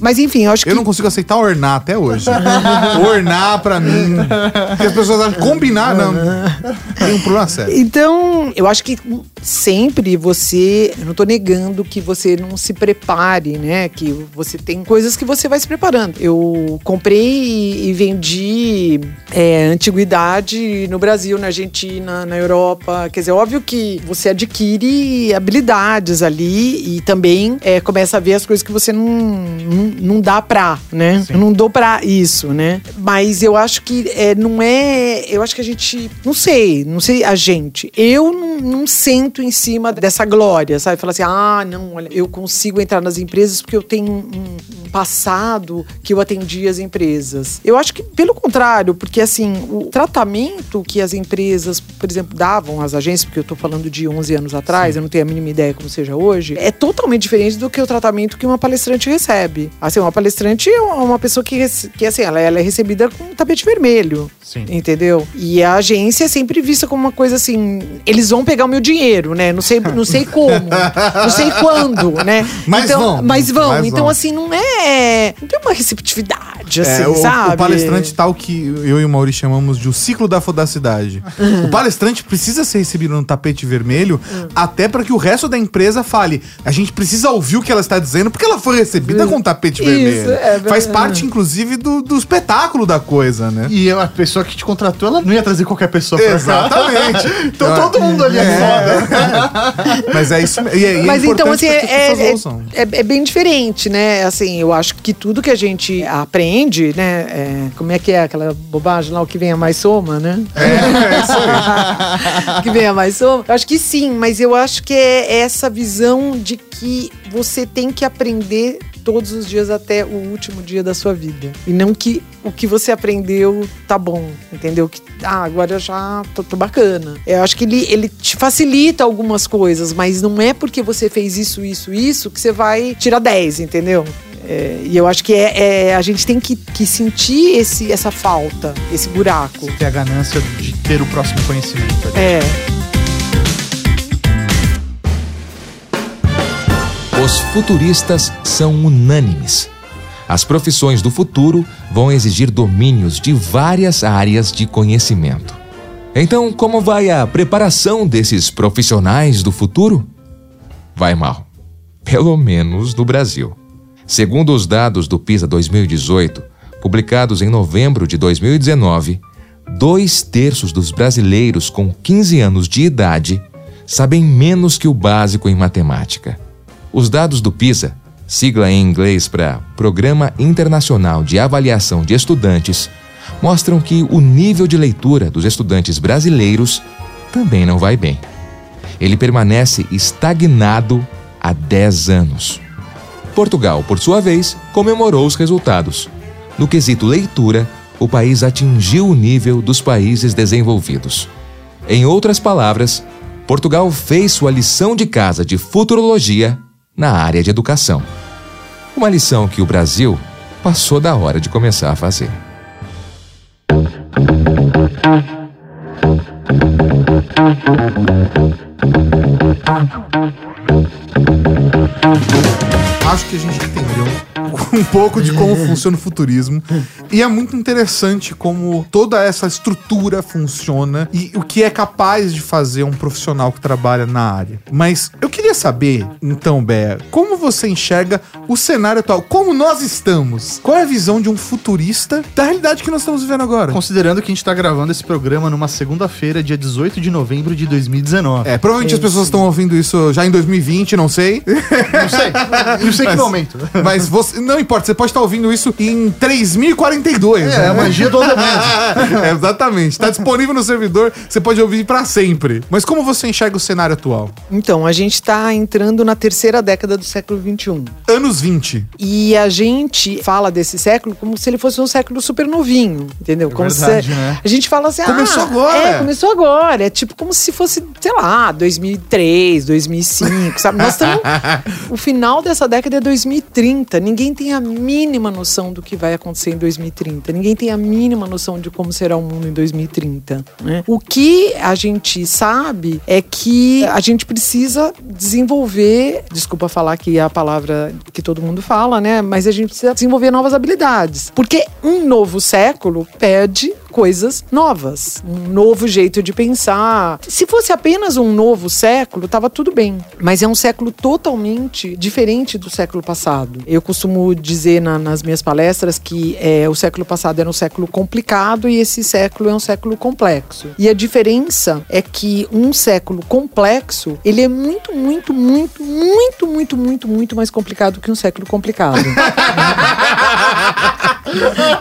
Speaker 6: Mas enfim, eu acho que.
Speaker 1: Eu não consigo aceitar ornar até hoje. ornar pra mim. Porque as pessoas acham combinar, não. Tem um problema sério.
Speaker 6: Então, eu acho que sempre você. Eu não tô negando que você não se prepare, né? Que você tem coisas que você vai se preparando. Eu comprei e vendi é, antiguidade no Brasil, na Argentina, na Europa. Quer dizer, óbvio que você adquire habilidades ali e também é, começa a ver as coisas que você não, não, não dá pra, né? Eu não dou pra isso, né? Mas eu acho que é, não é. Eu acho que a gente. Não sei, não sei a gente. Eu não, não sento em cima dessa glória, sabe? Falar assim, ah, não, olha, eu consigo entrar nas empresas porque eu tenho um, um passado que eu atendi as empresas. Eu acho que, pelo contrário, porque assim, o tratamento que as empresas, por exemplo, davam às agências, porque eu tô falando de 11 anos atrás, eu não tenho a mínima ideia como seja hoje, é totalmente diferente do que o tratamento que uma palestrante recebe. Assim, uma palestrante é uma pessoa que, que assim, ela, ela é recebida com um tapete vermelho.
Speaker 2: Sim.
Speaker 6: Entendeu? E a agência é sempre vista como uma coisa assim, eles vão pegar o meu dinheiro, né? Não sei, não sei como, não sei quando, né?
Speaker 1: Mas
Speaker 6: então,
Speaker 1: vão,
Speaker 6: Mas vão.
Speaker 1: mas
Speaker 6: então,
Speaker 1: vão.
Speaker 6: assim, não é. Não tem uma receptividade, assim,
Speaker 1: É, o,
Speaker 6: sabe?
Speaker 1: o palestrante tal que eu e o Mauri chamamos de o ciclo da fodacidade. o palestrante precisa ser recebido no tapete vermelho até para que o resto da empresa fale. A gente precisa ouvir o que ela está dizendo porque ela foi recebida com tapete
Speaker 6: Isso,
Speaker 1: vermelho.
Speaker 6: é verdade.
Speaker 1: Faz parte, inclusive, do, do espetáculo da coisa, né?
Speaker 2: E a pessoa que te contratou, ela não ia trazer qualquer pessoa pra.
Speaker 1: Exatamente.
Speaker 2: Então todo mundo ali é, foda.
Speaker 1: Mas é isso mesmo. E, é- e é
Speaker 6: Mas então, assim, é, é, é, é bem diferente, né? Assim, eu acho que tudo que a gente aprende, né? é, como é que é aquela bobagem lá, o que vem a mais soma, né?
Speaker 1: É, isso aí.
Speaker 6: que venha mais soma. Eu acho que sim, mas eu acho que é essa visão de que você tem que aprender todos os dias até o último dia da sua vida. E não que o que você aprendeu tá bom, entendeu? Que, ah, agora eu já tô, tô bacana. Eu acho que ele, ele te facilita algumas coisas, mas não é porque você fez isso, isso, isso que você vai tirar 10, entendeu? É, e eu acho que é, é- a gente tem que, que sentir esse, essa falta, esse buraco.
Speaker 2: Ter a ganância de ter o próximo conhecimento. ali.
Speaker 6: É.
Speaker 5: Os futuristas são unânimes. As profissões do futuro vão exigir domínios de várias áreas de conhecimento. Então, como vai a preparação desses profissionais do futuro? Vai mal. Pelo menos no Brasil. Segundo os dados do PISA 2018, publicados em novembro de 2019, dois terços dos brasileiros com 15 anos de idade sabem menos que o básico em matemática. Os dados do PISA, sigla em inglês para Programa Internacional de Avaliação de Estudantes, mostram que o nível de leitura dos estudantes brasileiros também não vai bem. Ele permanece estagnado há 10 anos. Portugal, por sua vez, comemorou os resultados. No quesito leitura, o país atingiu o nível dos países desenvolvidos. Em outras palavras, Portugal fez sua lição de casa de futurologia na área de educação. Uma lição que o Brasil passou da hora de começar a fazer.
Speaker 1: Acho que a gente entendeu um pouco de como funciona o futurismo. E é muito interessante como toda essa estrutura funciona e o que é capaz de fazer um profissional que trabalha na área. Mas eu queria saber, então, Bé, como você enxerga o cenário atual? Como nós estamos? Qual é a visão de um futurista da realidade que nós estamos vivendo agora?
Speaker 2: Considerando que a gente tá gravando esse programa numa segunda-feira, dia 18 de novembro de 2019.
Speaker 1: É, provavelmente as pessoas estão ouvindo isso já em 2020, não sei.
Speaker 2: Não sei. Não sei que
Speaker 1: Mas-
Speaker 2: momento.
Speaker 1: Mas você, não importa, você pode estar ouvindo isso em 3042.
Speaker 2: É, a magia do on demand.
Speaker 1: É, exatamente. Está disponível no servidor, você pode ouvir pra sempre. Mas como você enxerga o cenário atual?
Speaker 6: Então, a gente tá entrando na terceira década do século XXI.
Speaker 1: Anos 20.
Speaker 6: E a gente fala desse século como se ele fosse um século super novinho, entendeu? como
Speaker 2: verdade,
Speaker 6: se
Speaker 2: né?
Speaker 6: a gente fala assim,
Speaker 1: Começou
Speaker 6: ah,
Speaker 1: agora.
Speaker 6: É, começou agora. É tipo como se fosse, sei lá, 2003, 2005, sabe? Nós estamos o final dessa década é 2030. Ninguém tem a mínima noção do que vai acontecer em 2030. Ninguém tem a mínima noção de como será o mundo em 2030, né? O que a gente sabe é que a gente precisa desenvolver, desculpa falar aqui a palavra que todo mundo fala, né? Mas a gente precisa desenvolver novas habilidades. Porque um novo século pede coisas novas, um novo jeito de pensar. Se fosse apenas um novo século, tava tudo bem. Mas é um século totalmente diferente do século passado. Eu costumo dizer na- nas minhas palestras que é, o século passado era um século complicado e esse século é um século complexo. E a diferença é que um século complexo, ele é muito, muito, muito, muito, muito, muito, muito mais complicado que um século complicado.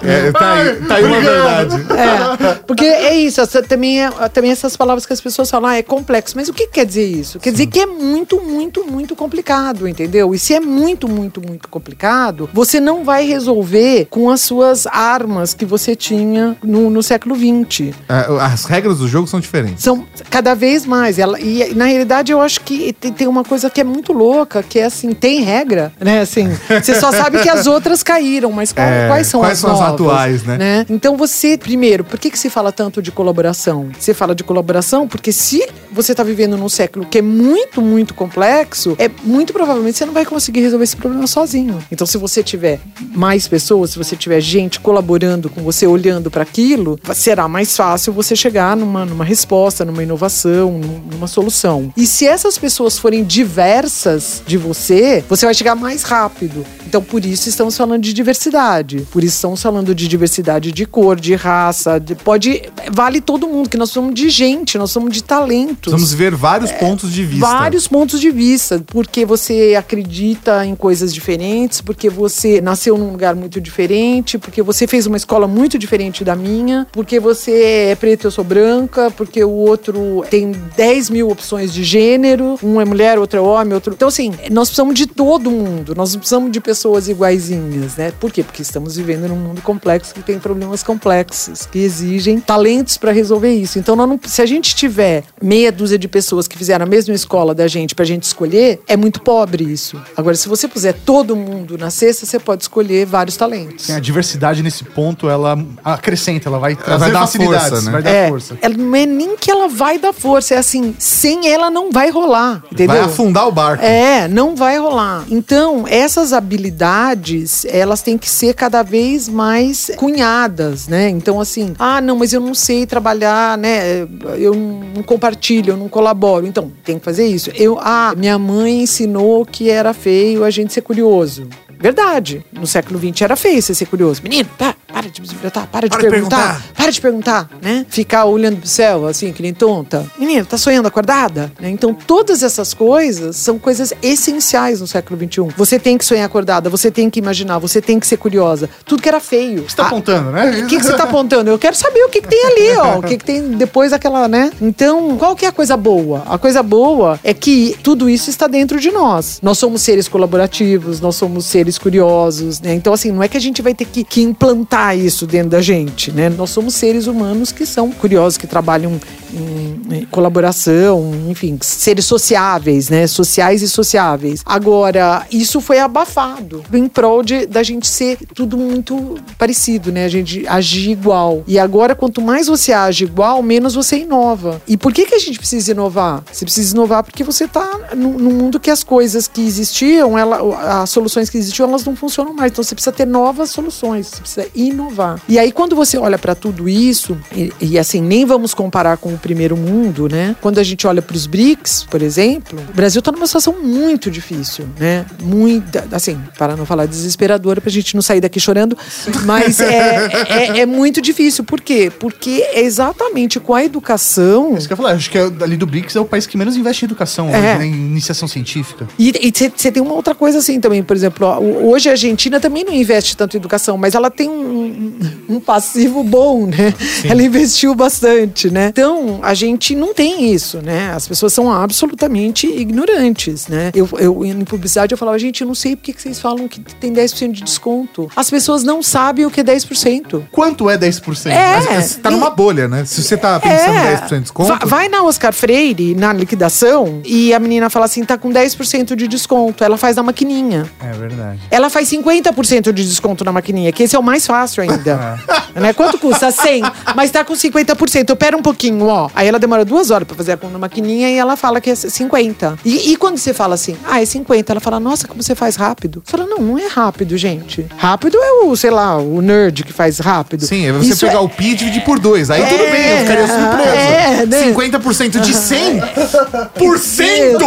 Speaker 1: É, tá aí, tá aí uma verdade.
Speaker 6: É, porque é isso, essa, também, é, também essas palavras que as pessoas falam, ah, é complexo. Mas o que quer dizer isso? Quer dizer que é muito, muito, muito complicado, entendeu? E se é muito, muito, muito complicado, você não vai resolver com as suas armas que você tinha no, no século XX.
Speaker 1: É, As regras do jogo são diferentes.
Speaker 6: São cada vez mais. Ela, e na realidade eu acho que tem, tem uma coisa que é muito louca, que é assim, tem regra, né? Assim, você só sabe que as outras caíram, mas qual-
Speaker 1: É,
Speaker 6: quais são
Speaker 1: quais
Speaker 6: as
Speaker 1: são as
Speaker 6: novas,
Speaker 1: atuais, né?
Speaker 6: Então você, primeiro, por que, que se fala tanto de colaboração? Você fala de colaboração porque se você está vivendo num século que é muito, muito complexo, é muito provavelmente você não vai conseguir resolver esse problema sozinho. Então, se você tiver mais pessoas, se você tiver gente colaborando com você, olhando para aquilo, será mais fácil você chegar numa, numa resposta, numa inovação, num- numa solução. E se essas pessoas forem diversas de você, você vai chegar mais rápido. Então, por isso estamos falando de diversidade. Por isso estamos falando de diversidade de cor, de raça, de- pode vale todo mundo, que nós somos de gente, nós somos de talentos.
Speaker 1: Vamos ver vários pontos de vista.
Speaker 6: Vários pontos de vista, porque você acredita em coisas diferentes, porque você nasceu num lugar muito diferente, porque você fez uma escola muito diferente da minha, porque você é preto, eu sou branca, porque o outro tem 10 mil opções de gênero, um é mulher, outro é homem, outro. Então, assim, nós precisamos de todo mundo, nós não precisamos de pessoas iguaizinhas, né? Por quê? Porque estamos vivendo num mundo complexo que tem problemas complexos, que exigem talentos para resolver isso. Então, não- se a gente tiver medo dúzia de pessoas que fizeram a mesma escola da gente pra gente escolher, é muito pobre isso. Agora, se você puser todo mundo na cesta, você pode escolher vários talentos.
Speaker 2: Sim, a diversidade nesse ponto, ela acrescenta, ela vai trazer
Speaker 1: vai dar
Speaker 2: facilidades,
Speaker 1: força, né?
Speaker 2: vai dar
Speaker 6: É,
Speaker 2: força.
Speaker 6: ela não é nem que ela vai dar força, é assim, sem ela não vai rolar, entendeu?
Speaker 1: Vai afundar o barco.
Speaker 6: É, não vai rolar. Então, essas habilidades, elas têm que ser cada vez mais cunhadas, né? Então, assim, ah, não, mas eu não sei trabalhar, né? Eu não compartilho, eu não colaboro. Então, tem que fazer isso. Eu, ah, minha mãe ensinou que era feio a gente ser curioso. Verdade. No século XX era feio você ser curioso. Menino, para, para de bisbilhotar, para de
Speaker 1: Para de
Speaker 6: perguntar,
Speaker 1: perguntar.
Speaker 6: para de perguntar, né? Ficar olhando pro céu, assim, que nem tonta. Menino, tá sonhando acordada? Né? Então, todas essas coisas são coisas essenciais no século XXI. Você tem que sonhar acordada, você tem que imaginar, você tem que ser curiosa. Tudo que era feio.
Speaker 2: Você tá apontando, né?
Speaker 6: O que, que você tá apontando? Eu quero saber o que, que tem ali, ó. O que, que tem depois daquela, né? Então, qual que é a coisa boa? A coisa boa é que tudo isso está dentro de nós. Nós somos seres colaborativos, nós somos seres curiosos, né? Então, assim, não é que a gente vai ter que, que implantar isso dentro da gente, né? Nós somos seres humanos que são curiosos, que trabalham em, em colaboração, enfim, seres sociáveis, né? Sociais e sociáveis. Agora, isso foi abafado em prol de, da gente ser tudo muito parecido, né? A gente agir igual. E agora, quanto mais você age igual, menos você inova. E por que, que a gente precisa inovar? Você precisa inovar porque você tá num, num mundo que as coisas que existiam, ela, as soluções que existiam, elas não funcionam mais. Então você precisa ter novas soluções, você precisa inovar. E aí, quando você olha para tudo isso, e, e assim, nem vamos comparar com o primeiro mundo, né? Quando a gente olha para os BRICS, por exemplo, o Brasil está numa situação muito difícil, né? Muito, assim, para não falar desesperadora, pra gente não sair daqui chorando, mas é, é, é muito difícil. Por quê? Porque é exatamente com a educação.
Speaker 2: Isso que eu ia falar, acho que é, ali do BRICS é o país que menos investe em educação,
Speaker 6: É.
Speaker 2: hoje, né, em iniciação científica.
Speaker 6: E você tem uma outra coisa assim também, por exemplo, ó, hoje a Argentina também não investe tanto em educação, mas ela tem um, um- passivo bom, né? Ela investiu bastante, né? Então, a gente não tem isso, né? As pessoas são absolutamente ignorantes, né? Eu, eu em publicidade eu falava, gente, eu não sei por que vocês falam que tem 10% de desconto. As pessoas não sabem o que é 10%.
Speaker 2: Quanto é 10%?
Speaker 6: É.
Speaker 1: Mas Você tá numa bolha, né? Se você tá pensando em 10% de desconto.
Speaker 6: Va- Vai na Oscar Freire, na liquidação, e a menina fala assim: tá com 10% de desconto. Ela faz na maquininha.
Speaker 2: É verdade.
Speaker 6: Ela faz 50% de desconto na maquininha, que esse é o mais fácil ainda. né? Quanto custa? 100, mas tá com 50%. Pera um pouquinho, ó. Aí ela demora duas horas pra fazer a conta na maquininha e ela fala que é 50. E, e quando você fala assim, ah, é 50, ela fala, nossa, como você faz rápido? Você fala, não, não é rápido, gente. Rápido é o, sei lá, o nerd que faz rápido.
Speaker 1: Sim, é você
Speaker 6: Isso
Speaker 1: pegar o Pi e dividir por dois. Aí tudo bem, eu ficaria surpreso.
Speaker 6: é, né?
Speaker 1: 50% de 100%!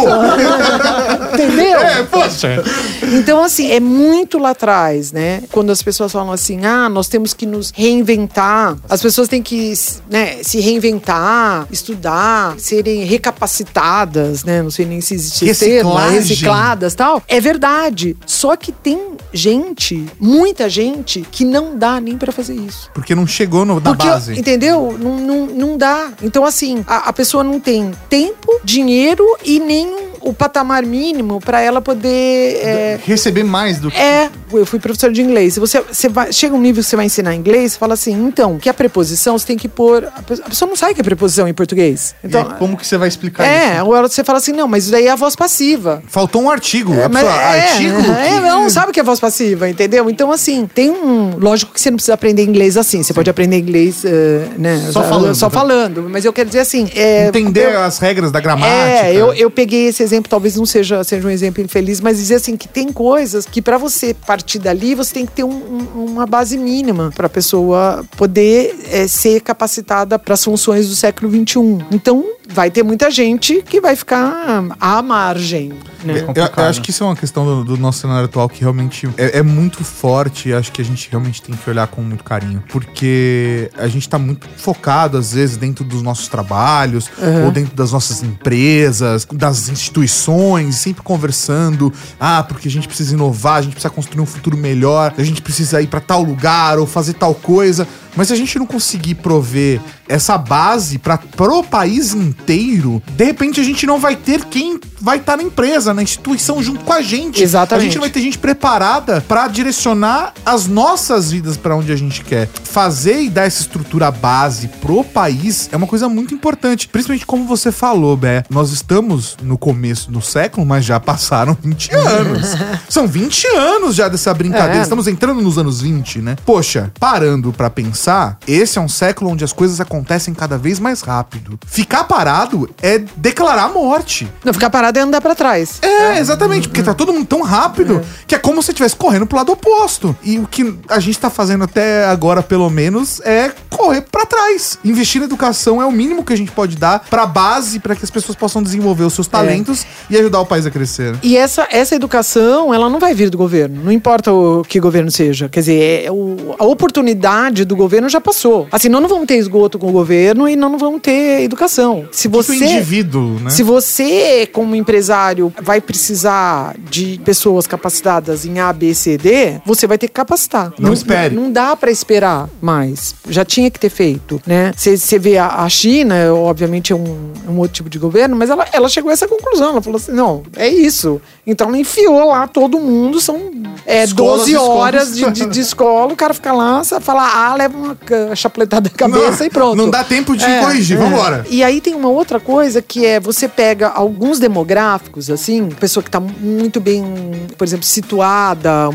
Speaker 6: Entendeu?
Speaker 1: É, poxa!
Speaker 6: Então, assim, é muito lá atrás, né? Quando as pessoas falam assim, ah, nós temos que nos reinventar, as pessoas têm que né, se reinventar, estudar, serem recapacitadas, né? Não sei nem se existe esse termo, recicladas tal. É verdade. Só que tem gente, muita gente, que não dá nem pra fazer isso.
Speaker 1: Porque não chegou no, na
Speaker 6: Porque,
Speaker 1: base.
Speaker 6: entendeu? Não, não, não dá. Então, assim, a, a pessoa não tem tempo, dinheiro e nem o patamar mínimo pra ela poder. é,
Speaker 2: Receber mais do que.
Speaker 6: é, eu fui professor de inglês. Você, você vai, chega um nível que você vai ensinar inglês, você fala assim, então, que a preposição você tem que pôr. A pe- a pessoa não sabe que é preposição em português. Então,
Speaker 2: aí, como que você vai explicar
Speaker 6: é,
Speaker 2: isso?
Speaker 6: agora você fala assim, não, mas isso daí é a voz passiva.
Speaker 1: Faltou um artigo. a
Speaker 6: Mas
Speaker 1: pessoa,
Speaker 6: é,
Speaker 1: artigo?
Speaker 6: é,
Speaker 1: que-
Speaker 6: não sabe o que é voz passiva, entendeu? Então, assim, tem um. Lógico que você não precisa aprender inglês assim. Você pode aprender inglês, eh, né?
Speaker 2: Só falando,
Speaker 6: Só
Speaker 2: né?
Speaker 6: falando. Mas eu quero dizer assim. é,
Speaker 1: Entender
Speaker 6: eu-
Speaker 1: as regras da gramática.
Speaker 6: é, eu, eu peguei esse exemplo, talvez não seja, seja um exemplo infeliz, mas dizer assim que tem coisas que pra você partir dali, você tem que ter um- um- uma base mínima pra pessoa poder é, ser capacitada para as funções do século XXI. Então, vai ter muita gente que vai ficar à margem, né?
Speaker 1: Eu, eu acho que isso é uma questão do, do nosso cenário atual que realmente é, é muito forte e acho que a gente realmente tem que olhar com muito carinho. Porque a gente tá muito focado, às vezes, dentro dos nossos trabalhos, ou dentro das nossas empresas, das instituições, sempre conversando. Ah, porque a gente precisa inovar, a gente precisa construir um futuro melhor, a gente precisa ir pra tal lugar ou fazer tal coisa. Mas se a gente não conseguir prover essa base para pro país inteiro, de repente a gente não vai ter quem vai estar na empresa, na instituição junto com a gente.
Speaker 6: Exatamente.
Speaker 1: A gente não vai ter gente preparada pra direcionar as nossas vidas pra onde a gente quer. Fazer e dar essa estrutura base pro país é uma coisa muito importante. Principalmente como você falou, Bé. Nós estamos no começo do século, mas já passaram 20 anos. São 20 anos já dessa brincadeira.
Speaker 6: É.
Speaker 1: Estamos entrando nos anos 20, né? Poxa, parando pra pensar, esse é um século onde as coisas acontecem cada vez mais rápido. Ficar parado é declarar a morte.
Speaker 6: Não, ficar parado é andar pra trás.
Speaker 1: É, exatamente, porque tá todo mundo tão rápido que é como se você estivesse correndo pro lado oposto. E o que a gente tá fazendo até agora, pelo menos, é correr pra trás. Investir na educação é o mínimo que a gente pode dar pra base, pra que as pessoas possam desenvolver os seus talentos e ajudar o país a crescer.
Speaker 6: E essa, essa educação, ela não vai vir do governo. Não importa o que governo seja. Quer dizer, é o- a oportunidade do governo já passou. Assim, nós não vamos ter esgoto com o governo e nós não vamos ter educação. Se
Speaker 1: Tipo
Speaker 6: você.
Speaker 1: indivíduo, né?
Speaker 6: Se você, como empresário, vai precisar de pessoas capacitadas em A, B, C, D, você vai ter que capacitar.
Speaker 1: Não espere.
Speaker 6: Não, dá pra esperar mais. Já tinha que ter feito, né? Você vê a, a China, obviamente é um, um outro tipo de governo, mas ela, ela chegou a essa conclusão. Ela falou assim: não, é isso. Então ela enfiou lá todo mundo, são é,
Speaker 1: Escolas,
Speaker 6: 12
Speaker 1: escolas.
Speaker 6: horas de, de, de escola, o cara fica lá, fala A, leva uma chapletada na cabeça
Speaker 1: Não,
Speaker 6: e pronto.
Speaker 1: não dá tempo de corrigir, vambora.
Speaker 6: E aí tem uma outra coisa que é você pega alguns demográficos, assim, pessoa que tá muito bem, por exemplo, situada,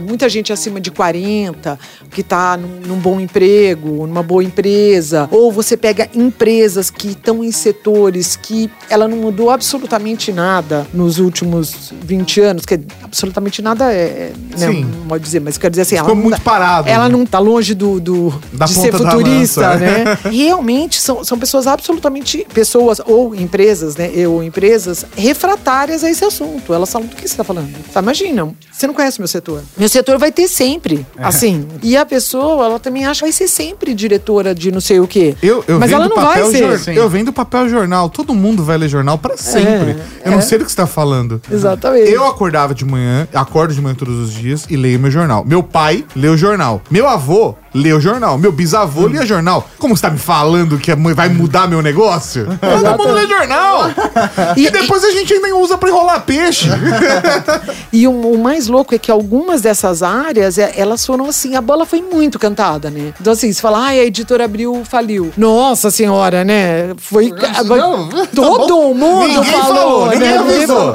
Speaker 6: muita gente acima de 40, que tá num, num bom emprego, numa boa empresa, ou você pega empresas que estão em setores que ela não mudou absolutamente nada nos últimos 20 anos, que absolutamente nada é, né,
Speaker 1: Sim.
Speaker 6: não pode dizer, mas quero dizer assim,
Speaker 1: Ficou
Speaker 6: ela não
Speaker 1: muito
Speaker 6: dá-
Speaker 1: parado,
Speaker 6: Ela
Speaker 1: né?
Speaker 6: não tá longe do, do
Speaker 1: Da
Speaker 6: de ser futurista,
Speaker 1: lança.
Speaker 6: né? Realmente são, são pessoas absolutamente pessoas ou empresas, né? Ou empresas refratárias a esse assunto. Elas falam do que você está falando. Tá, imagina, você não conhece meu setor. Meu setor vai ter sempre,
Speaker 1: É.
Speaker 6: assim. E a pessoa, ela também acha que vai ser sempre diretora de não sei o quê.
Speaker 1: Eu, eu
Speaker 6: Mas ela não vai ser.
Speaker 1: jor- Eu vendo papel jornal. Todo mundo vai ler jornal pra sempre. eu não
Speaker 6: é.
Speaker 1: sei do que você tá falando.
Speaker 6: Exatamente.
Speaker 1: Eu acordava de manhã, acordo de manhã todos os dias e leio meu jornal. Meu pai lê o jornal. Meu avô lê o jornal. Meu bisavô lia jornal. Como você tá me falando que a mãe vai mudar meu negócio? Todo mundo lê jornal. e,
Speaker 6: E-
Speaker 1: depois a gente ainda usa pra enrolar peixe.
Speaker 6: E o, o mais louco é que algumas dessas áreas, é, elas foram assim, a bola foi muito cantada, né? Então assim, você fala, ai, a editora Abril faliu. Nossa senhora, né? Foi...
Speaker 1: não, tá
Speaker 6: todo
Speaker 1: bom.
Speaker 6: mundo
Speaker 1: Ninguém
Speaker 6: falou,
Speaker 1: falou,
Speaker 6: né?
Speaker 1: ninguém avisou.
Speaker 6: falou.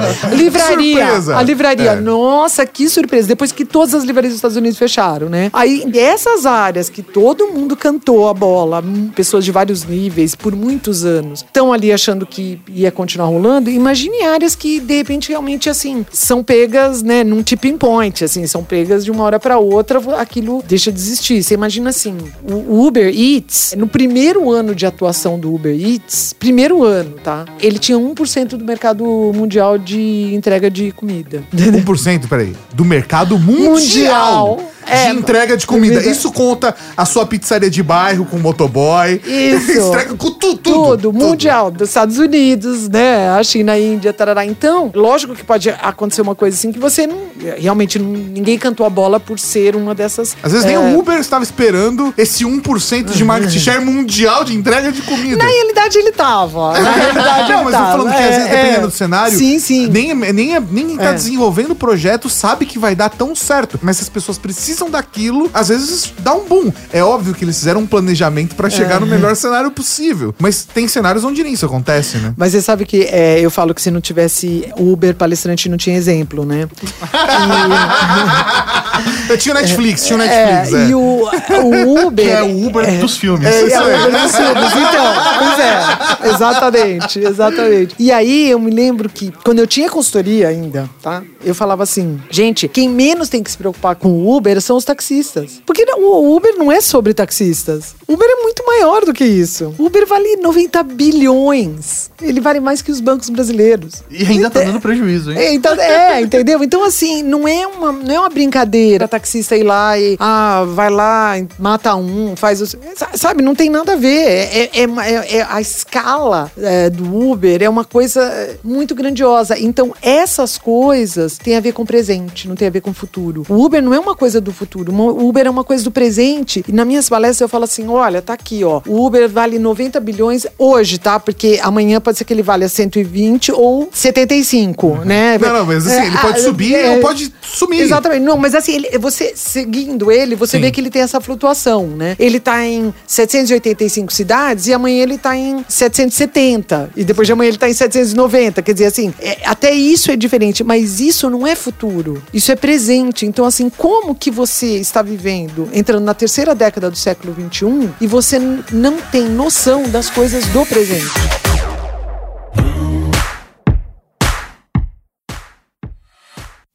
Speaker 6: Livraria,
Speaker 1: Surpresa.
Speaker 6: a livraria.
Speaker 1: É.
Speaker 6: Nossa, que surpresa. Depois que todas as livrarias dos Estados Unidos fecharam, né? Aí, essas áreas que todo mundo cantou a bola, hum, pessoas de vários níveis, por muitos anos, estão ali achando que ia continuar rolando, imagine áreas que, de repente, realmente, assim, são pegas, né, num tipping point, assim, são pegas de uma hora pra outra, aquilo deixa de existir. Você imagina, assim, o Uber Eats, no primeiro ano de atuação do Uber Eats, primeiro ano, tá? Ele tinha 1% do mercado mundial de entrega de comida.
Speaker 1: 1%, peraí, do mercado mundial,
Speaker 6: Mundial. É,
Speaker 1: de entrega de comida.
Speaker 6: comida.
Speaker 1: Isso conta a sua pizzaria de bairro com motoboy.
Speaker 6: Isso.
Speaker 1: Entrega com tudo, tudo.
Speaker 6: Tudo, mundial, dos Estados Unidos, né? A China, a Índia, tarará. Então, lógico que pode acontecer uma coisa assim que você não. Realmente, não- ninguém cantou a bola por ser uma dessas.
Speaker 1: Às vezes nem
Speaker 6: é,
Speaker 1: o Uber estava esperando esse 1% de market share mundial de entrega de comida.
Speaker 6: Na realidade, ele tava. Na realidade,
Speaker 1: Não, mas eu tô
Speaker 6: tava.
Speaker 1: falando que às vezes,
Speaker 6: É,
Speaker 1: dependendo
Speaker 6: é.
Speaker 1: do cenário,
Speaker 6: Sim, sim.
Speaker 1: nem, nem, nem tá
Speaker 6: É.
Speaker 1: desenvolvendo o projeto sabe que vai dar tão certo. Mas as pessoas precisam daquilo, às vezes dá um boom. É óbvio que eles fizeram um planejamento pra chegar
Speaker 6: É.
Speaker 1: no melhor cenário possível. Mas tem cenários onde nem isso acontece, né?
Speaker 6: Mas você sabe que é, eu falo que se não tivesse Uber palestrante não tinha exemplo, né?
Speaker 1: Eu tinha Netflix, tinha o Netflix, é.
Speaker 6: E o, o Uber.
Speaker 2: Que é o Uber dos filmes.
Speaker 1: É isso
Speaker 6: É,
Speaker 1: aí.
Speaker 6: o Uber dos filmes. Então, pois é. Exatamente, exatamente. E aí eu me lembro que quando eu tinha consultoria ainda, tá? Eu falava assim, gente, quem menos tem que se preocupar com o Uber são os taxistas. Porque o Uber não é sobre taxistas. O Uber é muito maior do que isso. O Uber vale 90 bilhões. Ele vale mais que os bancos brasileiros.
Speaker 2: E ainda tá dando prejuízo, hein?
Speaker 6: É, então, é, entendeu? Então, assim, não é uma, não é uma brincadeira. Taxista ir lá e, ah, vai lá, mata um, faz o. Sabe, não tem nada a ver. É, é- é é- é a escala é, do Uber é uma coisa é, muito grandiosa. Então, essas coisas têm a ver com presente, não tem a ver com futuro. O Uber não é uma coisa do, futuro. O Uber é uma coisa do presente. E nas minhas palestras eu falo assim: olha, tá aqui, ó. O Uber vale 90 bilhões hoje, tá? Porque amanhã pode ser que ele valha 120 ou 75, né?
Speaker 1: Não, não, mas assim,
Speaker 6: É,
Speaker 1: ele pode
Speaker 6: ah,
Speaker 1: subir
Speaker 6: é,
Speaker 1: ou pode sumir.
Speaker 6: Exatamente. Não, mas assim, ele- você seguindo ele, você
Speaker 1: Sim.
Speaker 6: vê que ele tem essa flutuação, né? Ele tá em 785 cidades e amanhã ele tá em 770. E depois de amanhã ele tá em 790. Quer dizer, assim, é- até isso é diferente, mas isso não é futuro. Isso é presente. Então, assim, como que você está vivendo, entrando na terceira década do século XXI e você não tem noção das coisas do presente?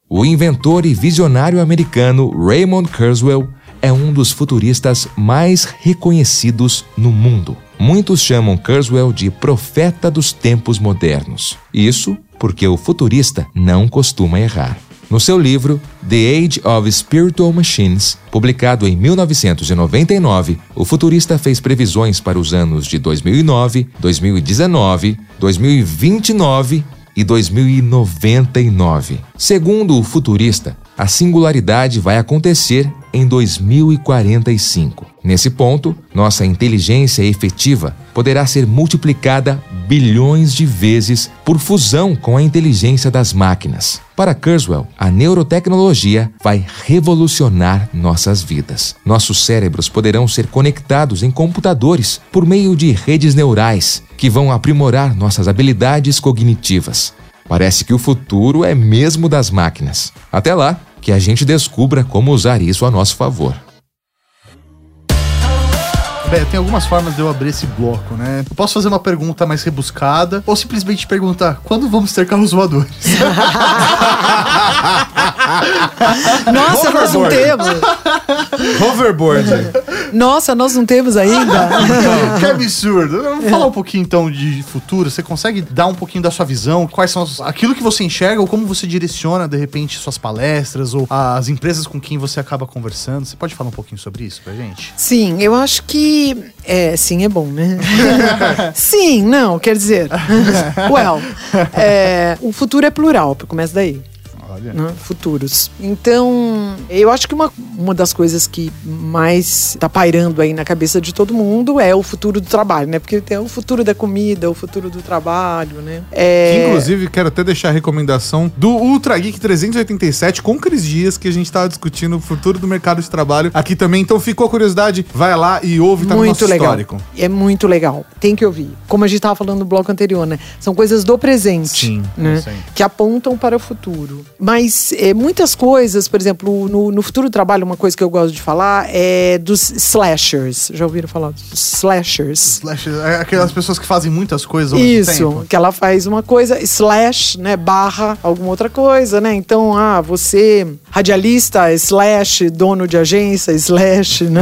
Speaker 5: O inventor e visionário americano Raymond Kurzweil é um dos futuristas mais reconhecidos no mundo. Muitos chamam Kurzweil de profeta dos tempos modernos. Isso porque o futurista não costuma errar. No seu livro The Age of Spiritual Machines, publicado em 1999, o futurista fez previsões para os anos de 2009, 2019, 2029 e 2099. Segundo o futurista, a singularidade vai acontecer em 2045. Nesse ponto, nossa inteligência efetiva poderá ser multiplicada bilhões de vezes por fusão com a inteligência das máquinas. Para Kurzweil, a neurotecnologia vai revolucionar nossas vidas. Nossos cérebros poderão ser conectados em computadores por meio de redes neurais que vão aprimorar nossas habilidades cognitivas. Parece que o futuro é mesmo das máquinas. Até lá, que a gente descubra como usar isso a nosso favor.
Speaker 2: Bem, tem algumas formas de eu abrir esse bloco, né? Eu posso fazer uma pergunta mais rebuscada ou simplesmente perguntar quando vamos ter carros voadores?
Speaker 6: Nossa, nós não temos.
Speaker 1: Hoverboard.
Speaker 6: Nossa, nós não temos ainda.
Speaker 2: que absurdo. Vamos falar um pouquinho então de futuro. Você consegue dar um pouquinho da sua visão? Quais são as- aquilo que você enxerga ou como você direciona de repente suas palestras ou as empresas com quem você acaba conversando? Você pode falar um pouquinho sobre isso pra gente?
Speaker 6: Sim, eu acho que. É, sim, é bom, né? sim, não, quer dizer. well, é, o futuro é plural, começa daí. Né, futuros. Então, eu acho que uma, uma das coisas que mais tá pairando aí na cabeça de todo mundo é o futuro do trabalho, né? Porque tem o futuro da comida, o futuro do trabalho, né? É,
Speaker 1: Que, inclusive, quero até deixar a recomendação do Ultra Geek 387 com Cris Dias, que a gente tava discutindo o futuro do mercado de trabalho aqui também. Então, ficou curiosidade, vai lá e ouve, tá no
Speaker 6: muito
Speaker 1: nosso
Speaker 6: legal.
Speaker 1: histórico.
Speaker 6: É muito legal. Tem que ouvir. Como a gente tava falando no bloco anterior, né? São coisas do presente,
Speaker 1: Sim,
Speaker 6: né?
Speaker 2: aí.
Speaker 6: Que apontam para o futuro. Mas é, muitas coisas, por exemplo, no, no futuro do trabalho, uma coisa que eu gosto de falar é dos slashers. Já ouviram falar dos slashers?
Speaker 2: Slash, é aquelas pessoas que fazem muitas coisas ao mesmo
Speaker 6: Isso,
Speaker 2: tempo.
Speaker 6: que ela faz uma coisa, slash, né, barra alguma outra coisa, né? Então, ah, você radialista, slash, dono de agência, slash, né?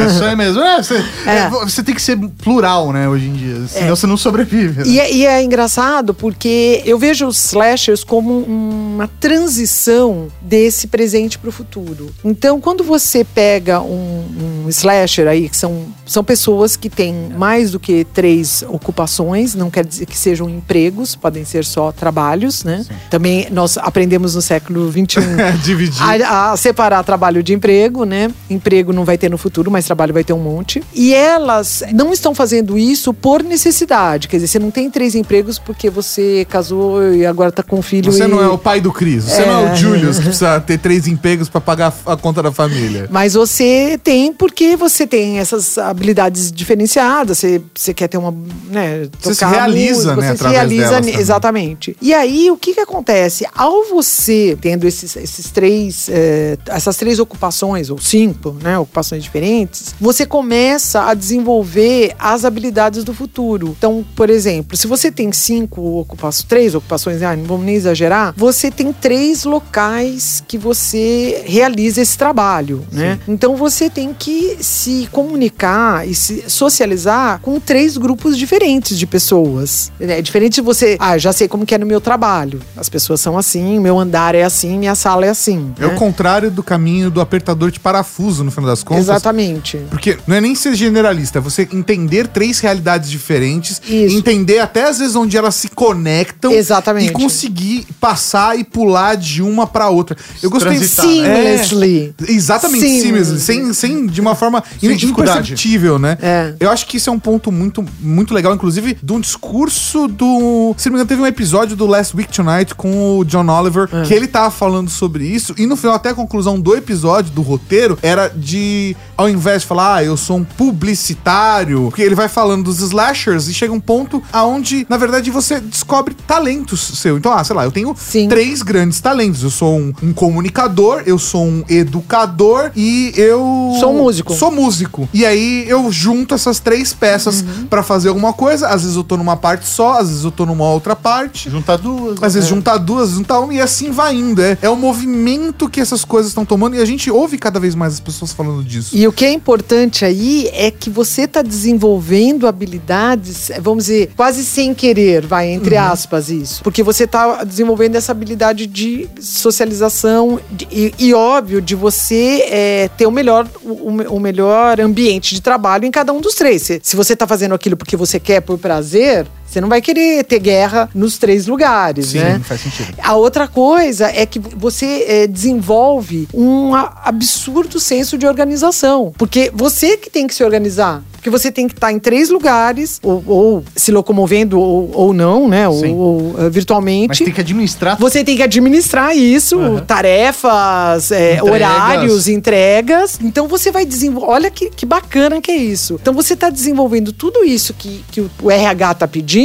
Speaker 2: É, isso aí mesmo. É, você,
Speaker 6: É.
Speaker 2: é, você tem que ser plural, né, hoje em dia. Senão você não sobrevive. né?
Speaker 6: E é, e é engraçado porque eu vejo os slashers como uma transição desse presente para o futuro. Então, quando você pega um, um slasher aí, que são, são pessoas que têm mais do que três ocupações, não quer dizer que sejam empregos, podem ser só trabalhos, né? Também nós aprendemos no século XXI a, a separar trabalho de emprego, né? Emprego não vai ter no futuro, mas trabalho vai ter um monte. E elas não estão fazendo isso por necessidade. Quer dizer, você não tem três empregos porque você casou e agora tá com um filho.
Speaker 1: Você
Speaker 6: e...
Speaker 1: não é o pai do Cris, você não é o Julius que precisa ter três empregos pra pagar a conta da família.
Speaker 6: Mas você tem porque você tem essas habilidades diferenciadas, você, você quer ter uma. Né,
Speaker 1: Você se realiza,
Speaker 6: música,
Speaker 1: né,
Speaker 6: Você se realiza, exatamente. E aí, o que que acontece? Ao você tendo esses, esses três, eh, essas três ocupações, ou cinco, né, ocupações diferentes, você começa a desenvolver as habilidades do futuro. Então, por exemplo, se você tem cinco ocupações, três ocupações, ah, não vamos nem exagerar, você tem três locais que você realiza esse trabalho, né? Então você tem que se, comunicar e se socializar com três grupos diferentes de pessoas. É diferente de você, ah, já sei como que é no meu trabalho. As pessoas são assim, meu andar é assim, minha sala é assim.
Speaker 1: É o
Speaker 6: né?
Speaker 1: contrário do caminho do apertador de parafuso, no final das contas.
Speaker 6: Exatamente.
Speaker 1: Porque não é nem ser generalista, é você entender três realidades diferentes,
Speaker 6: Isso.
Speaker 1: entender até às vezes onde elas se conectam
Speaker 6: Exatamente.
Speaker 1: e conseguir passar e pular de uma pra outra. Eu gostei
Speaker 2: Transitar,
Speaker 1: É,
Speaker 6: Seamlessly.
Speaker 1: exatamente,
Speaker 6: Seamlessly.
Speaker 1: seamlessly, sem, sem de uma forma
Speaker 2: Sem dificuldade.
Speaker 1: imperceptível, né?
Speaker 6: É.
Speaker 1: Eu acho que isso é um ponto muito, muito legal, inclusive, de um discurso do. Se não me engano, teve um episódio do Last Week Tonight com o John Oliver,
Speaker 6: É.
Speaker 1: que ele tava falando sobre isso, e no final, até a conclusão do episódio, do roteiro, era de, ao invés de falar, ah, eu sou um publicitário, porque ele vai falando dos slashers e chega um ponto aonde, na verdade, você descobre talentos seu. Então, ah, sei lá, eu tenho
Speaker 6: Sim.
Speaker 1: três grandes talentos. Eu sou um, um comunicador, eu sou um educador e eu.
Speaker 6: Sou músico.
Speaker 1: Sou músico. E aí eu junto essas três peças
Speaker 6: Uhum.
Speaker 1: pra fazer alguma coisa. Às vezes eu tô numa parte só, às vezes eu tô numa outra parte.
Speaker 2: Juntar duas.
Speaker 1: Às vezes
Speaker 2: é.
Speaker 1: juntar duas, às vezes juntar uma, e assim vai indo. É, é o movimento que essas coisas estão tomando e a gente ouve cada vez mais as pessoas falando disso.
Speaker 6: E o que é importante aí é que você está desenvolvendo habilidades, vamos dizer, quase sem querer, vai, entre
Speaker 1: Uhum.
Speaker 6: aspas, isso. Porque você está desenvolvendo essa habilidade de socialização de- e, e, óbvio, de você é, ter o melhor, o, o melhor ambiente de trabalho em cada um dos três. Se, se você está fazendo aquilo porque você quer por prazer, você não vai querer ter guerra nos três lugares,
Speaker 1: Sim,
Speaker 6: né?
Speaker 1: faz sentido.
Speaker 6: A outra coisa é que você é, desenvolve um absurdo senso de organização. Porque você que tem que se organizar. Porque você tem que estar em três lugares, ou, ou se locomovendo ou, ou não, né? Ou, ou, eh, virtualmente.
Speaker 2: Mas tem que administrar.
Speaker 6: Você tem que administrar isso, tarefas, é,
Speaker 2: Entregas.
Speaker 6: horários, entregas. Então você vai desenvolver. Olha que, que bacana que é isso. Então você está desenvolvendo tudo isso que, que o RH está pedindo.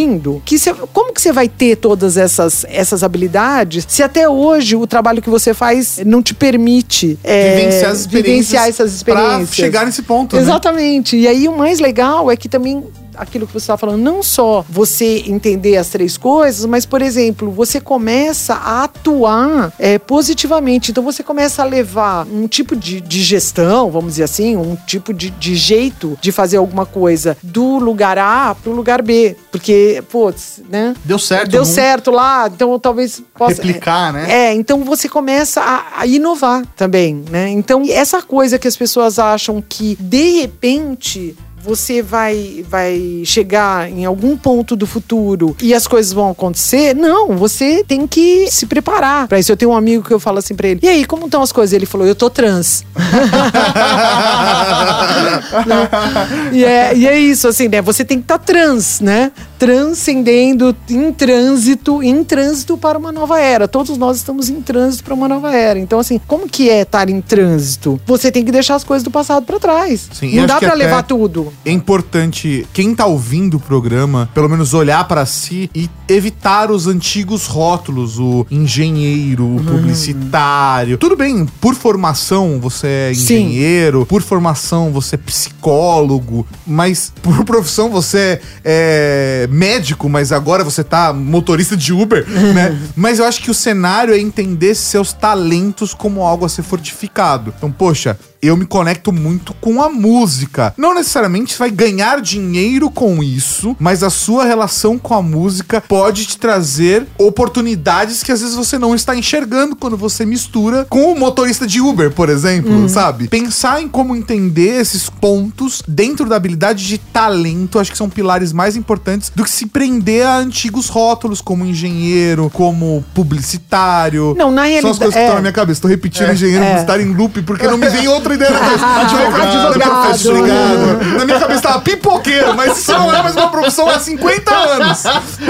Speaker 6: Que você- como que você vai ter todas essas, essas habilidades se até hoje o trabalho que você faz não te permite é,
Speaker 1: Vivenciar as experiências
Speaker 6: vivenciar essas
Speaker 1: pra
Speaker 6: experiências?
Speaker 1: chegar nesse ponto, né?
Speaker 6: Exatamente. E aí o mais legal é que também aquilo que você estava falando, não só você entender as três coisas, mas, por exemplo, você começa a atuar é, positivamente. Então você começa a levar um tipo de, de gestão, vamos dizer assim, um tipo de, de jeito de fazer alguma coisa do lugar A para o lugar B. Porque, putz, né?
Speaker 2: Deu certo.
Speaker 6: Deu certo lá, então talvez possa.
Speaker 2: Replicar, né?
Speaker 6: É, então você começa a, a inovar também, né? Então, essa coisa que as pessoas acham que, de repente, você vai, vai chegar em algum ponto do futuro e as coisas vão acontecer. Não, você tem que se preparar para isso. Eu tenho um amigo que eu falo assim pra ele: E aí, como estão as coisas? Ele falou: Eu tô trans. e, é, e é isso, assim, né? Você tem que estar trans, né? Transcendendo em trânsito, em trânsito para uma nova era. Todos nós estamos em trânsito para uma nova era. Então, assim, como que é estar em trânsito? Você tem que deixar as coisas do passado para trás.
Speaker 1: Sim,
Speaker 6: Não dá para levar tudo.
Speaker 1: É importante quem tá ouvindo o programa, pelo menos olhar pra si e evitar os antigos rótulos, o engenheiro, o publicitário. Tudo bem, por formação você é
Speaker 6: Sim.
Speaker 1: engenheiro, por formação você é psicólogo, mas por profissão você é médico, mas agora você tá motorista de Uber, né? Mas eu acho que o cenário é entender seus talentos como algo a ser fortificado. Então, poxa, eu me conecto muito com a música. Não necessariamente vai ganhar dinheiro com isso, mas a sua relação com a música pode te trazer oportunidades que às vezes você não está enxergando quando você mistura com o motorista de Uber, por exemplo, sabe? Pensar em como entender esses pontos dentro da habilidade de talento, acho que são pilares mais importantes do que se prender a antigos rótulos como engenheiro, como publicitário.
Speaker 6: Não, na
Speaker 1: São as
Speaker 6: realidade-
Speaker 1: coisas que
Speaker 6: é.
Speaker 1: estão na minha cabeça. Tô repetindo engenheiro
Speaker 6: É.
Speaker 1: publicitário em loop porque não me vem outra ideia.
Speaker 6: Advogado.
Speaker 1: Cabeça, obrigado. Na minha cabeça tava pipoqueiro, mas isso não é mais uma profissão há 50 anos.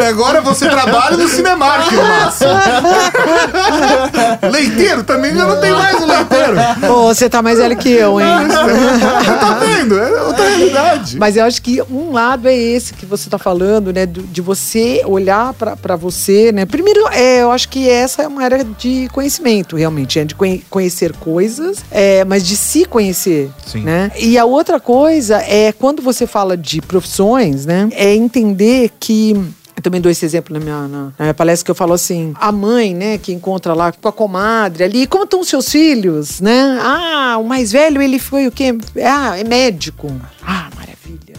Speaker 1: Agora você trabalha no Cinemark, leiteiro também já não tem mais o leiteiro.
Speaker 6: Ô, você tá mais velho que eu, hein?
Speaker 1: Tá vendo? É outra realidade.
Speaker 6: Mas eu acho que um lado é esse que você tá falando, né? De você olhar pra- pra você, né? Primeiro, é, eu acho que essa é uma área de conhecimento, realmente. É de conhe- conhecer coisas, é, mas de se conhecer,
Speaker 1: Sim.
Speaker 6: né? E a outra coisa é, quando você fala de profissões, né? É entender que Eu também dou esse exemplo na minha, na, na minha palestra que eu falo assim: a mãe, né, que encontra lá com a comadre ali, como estão os seus filhos, né? Ah, o mais velho, ele foi o quê? Ah, é médico. Ah, maravilha.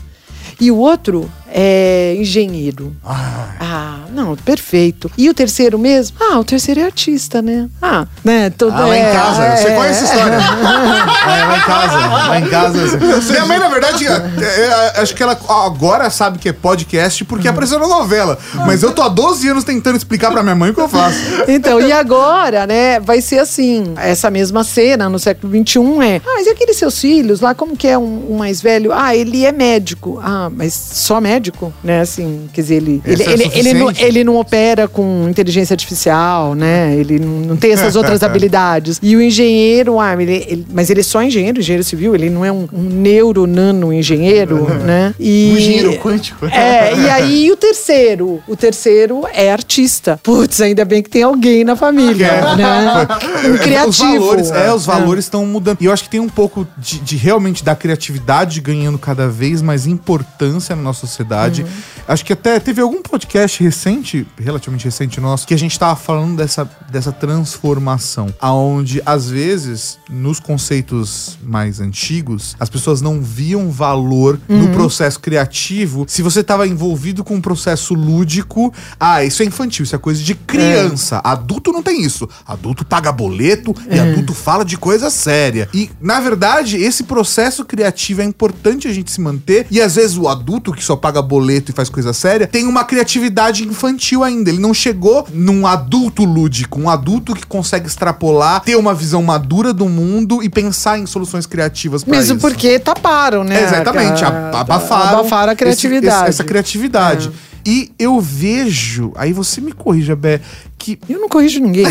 Speaker 6: E o outro é engenheiro. Ah, não, perfeito. E o terceiro mesmo? Ah, o terceiro é artista, né? Ah, né? Todo,
Speaker 1: Ah, lá em
Speaker 6: é,
Speaker 1: casa,
Speaker 6: é,
Speaker 1: você conhece a história. é, lá em casa. Lá em casa. assim. Minha mãe, na verdade, é, é, acho que ela agora sabe que é podcast porque apareceu na novela. Mas eu tô há 12 anos tentando explicar pra minha mãe o que eu faço.
Speaker 6: Então, e agora, né, vai ser assim, essa mesma cena no século XXI é, ah, mas e aqueles seus filhos lá, como que é um, um mais velho? Ah, ele é médico. Ah, mas só médico, né, assim, quer dizer, ele, ele,
Speaker 1: é
Speaker 6: ele, ele, não, ele não opera com inteligência artificial, né, ele não, tem essas outras habilidades. E o engenheiro, ah, ele, ele- mas ele é só engenheiro, engenheiro civil, ele não é um, um neuro-nano engenheiro, né? E,
Speaker 2: Um engenheiro quântico.
Speaker 6: É, e aí o terceiro? O terceiro é artista. Putz, ainda bem que tem alguém na família, né? Um criativo.
Speaker 1: Os valores, é, os valores estão mudando. E eu acho que tem um pouco de, de realmente da criatividade ganhando cada vez mais importância na nossa sociedade.
Speaker 6: Uhum.
Speaker 1: Acho que até teve algum podcast recente, relativamente recente nosso, que a gente tava falando dessa, dessa transformação. Aonde, às vezes, nos conceitos mais antigos, as pessoas não viam valor
Speaker 6: Uhum.
Speaker 1: no processo criativo se você estava envolvido com um processo lúdico. Ah, isso é infantil, isso é coisa de criança. Adulto não tem isso. Adulto paga boleto e adulto fala de coisa séria. E, na verdade, esse processo criativo é importante a gente se manter. E às vezes o adulto que só paga boleto e faz coisa séria tem uma criatividade infantil ainda. Ele não chegou num adulto lúdico, um adulto que consegue extrapolar, ter uma visão madura do mundo e pensar em soluções criativas pra
Speaker 6: Mesmo
Speaker 1: isso.
Speaker 6: porque taparam, né?
Speaker 1: Exatamente, abafaram,
Speaker 6: abafaram a
Speaker 1: esse-
Speaker 6: criatividade.
Speaker 1: esse- essa criatividade. E eu vejo, aí você me corrija, Bé, que
Speaker 6: Eu não corrijo ninguém.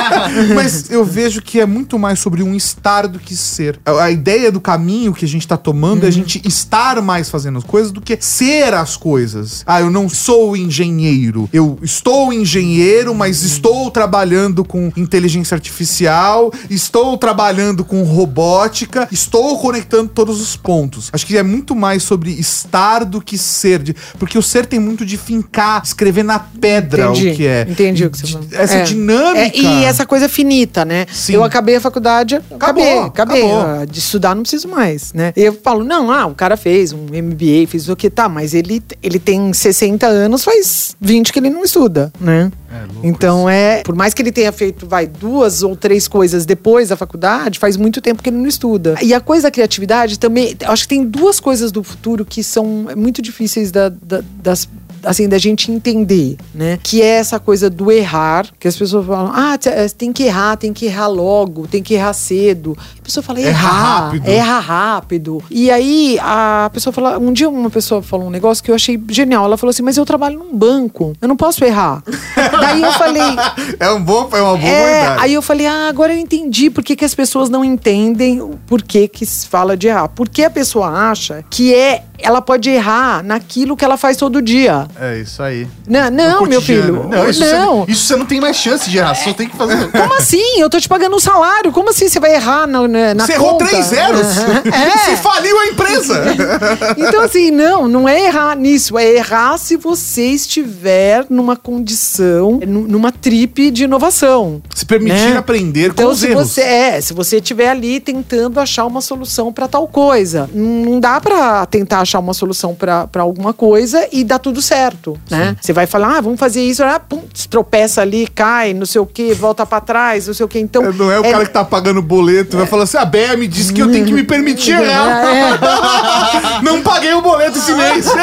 Speaker 1: mas eu vejo que é muito mais sobre um estar do que ser. A, a ideia do caminho que a gente tá tomando é a gente estar mais fazendo as coisas do que ser as coisas. Ah, eu não sou engenheiro. Eu estou engenheiro, mas estou trabalhando com inteligência artificial, estou trabalhando com robótica, estou conectando todos os pontos. Acho que é muito mais sobre estar do que ser. de- porque o ser tem muito de fincar, escrever na pedra
Speaker 6: Entendi,
Speaker 1: o que é.
Speaker 6: entendi o que você falou.
Speaker 1: Essa
Speaker 6: É.
Speaker 1: dinâmica.
Speaker 6: É, e essa coisa finita, né?
Speaker 1: Sim.
Speaker 6: Eu acabei a faculdade, acabei, acabei.
Speaker 1: acabou.
Speaker 6: Ah, De estudar não preciso mais, né? E eu falo, não, ah, o cara fez um MBA, fez o que, tá, mas ele, ele tem 60 anos, faz 20 que ele não estuda, né? então é, por mais que ele tenha feito, vai, duas ou três coisas depois da faculdade, faz muito tempo que ele não estuda. E a coisa da criatividade também, acho que tem duas coisas do futuro que são muito difíceis da- da- das assim, da gente entender, né? Que é essa coisa do errar, que as pessoas falam, ah, eh, tem que errar, tem que errar logo, tem que errar cedo. A pessoa fala,
Speaker 1: Erra
Speaker 6: errar,
Speaker 1: rápido.
Speaker 6: erra rápido. E aí a pessoa fala, um dia uma pessoa falou um negócio que eu achei genial. Ela falou assim, mas eu trabalho num banco, eu não posso errar. Daí eu falei,
Speaker 1: É, um bom, é uma boa
Speaker 6: é,
Speaker 1: verdade.
Speaker 6: aí eu falei, ah, agora eu entendi por que, que as pessoas não entendem o porquê que se fala de errar. Porque a pessoa acha que é, ela pode errar naquilo que ela faz todo dia.
Speaker 2: É isso aí.
Speaker 6: Não, não meu filho.
Speaker 2: Não, isso,
Speaker 6: não.
Speaker 2: Você, isso você não tem mais chance de errar, você só tem que fazer.
Speaker 6: Como assim? Eu tô te pagando um salário. Como assim você vai errar na, na,
Speaker 1: Você errou
Speaker 6: conta?
Speaker 1: três zeros.
Speaker 6: É.
Speaker 1: Você faliu a empresa.
Speaker 6: Então, assim, não, não é errar nisso. É errar se você estiver numa condição, nu- numa trip de inovação.
Speaker 1: Se permitir
Speaker 6: Né?
Speaker 1: aprender com
Speaker 6: Então,
Speaker 1: os
Speaker 6: se
Speaker 1: erros.
Speaker 6: você é, se você estiver ali tentando achar uma solução pra tal coisa, não dá pra tentar achar uma solução pra alguma coisa e dar tudo certo, né? Você vai falar, ah, vamos fazer isso, ah, pum, tropeça ali, cai, não sei o que, volta pra trás, não sei o que. Então,
Speaker 1: Não é o cara que tá pagando o boleto, vai falar assim: a Bé me disse que eu tenho que me permitir errar.
Speaker 6: É,
Speaker 1: Não paguei o boleto esse mês.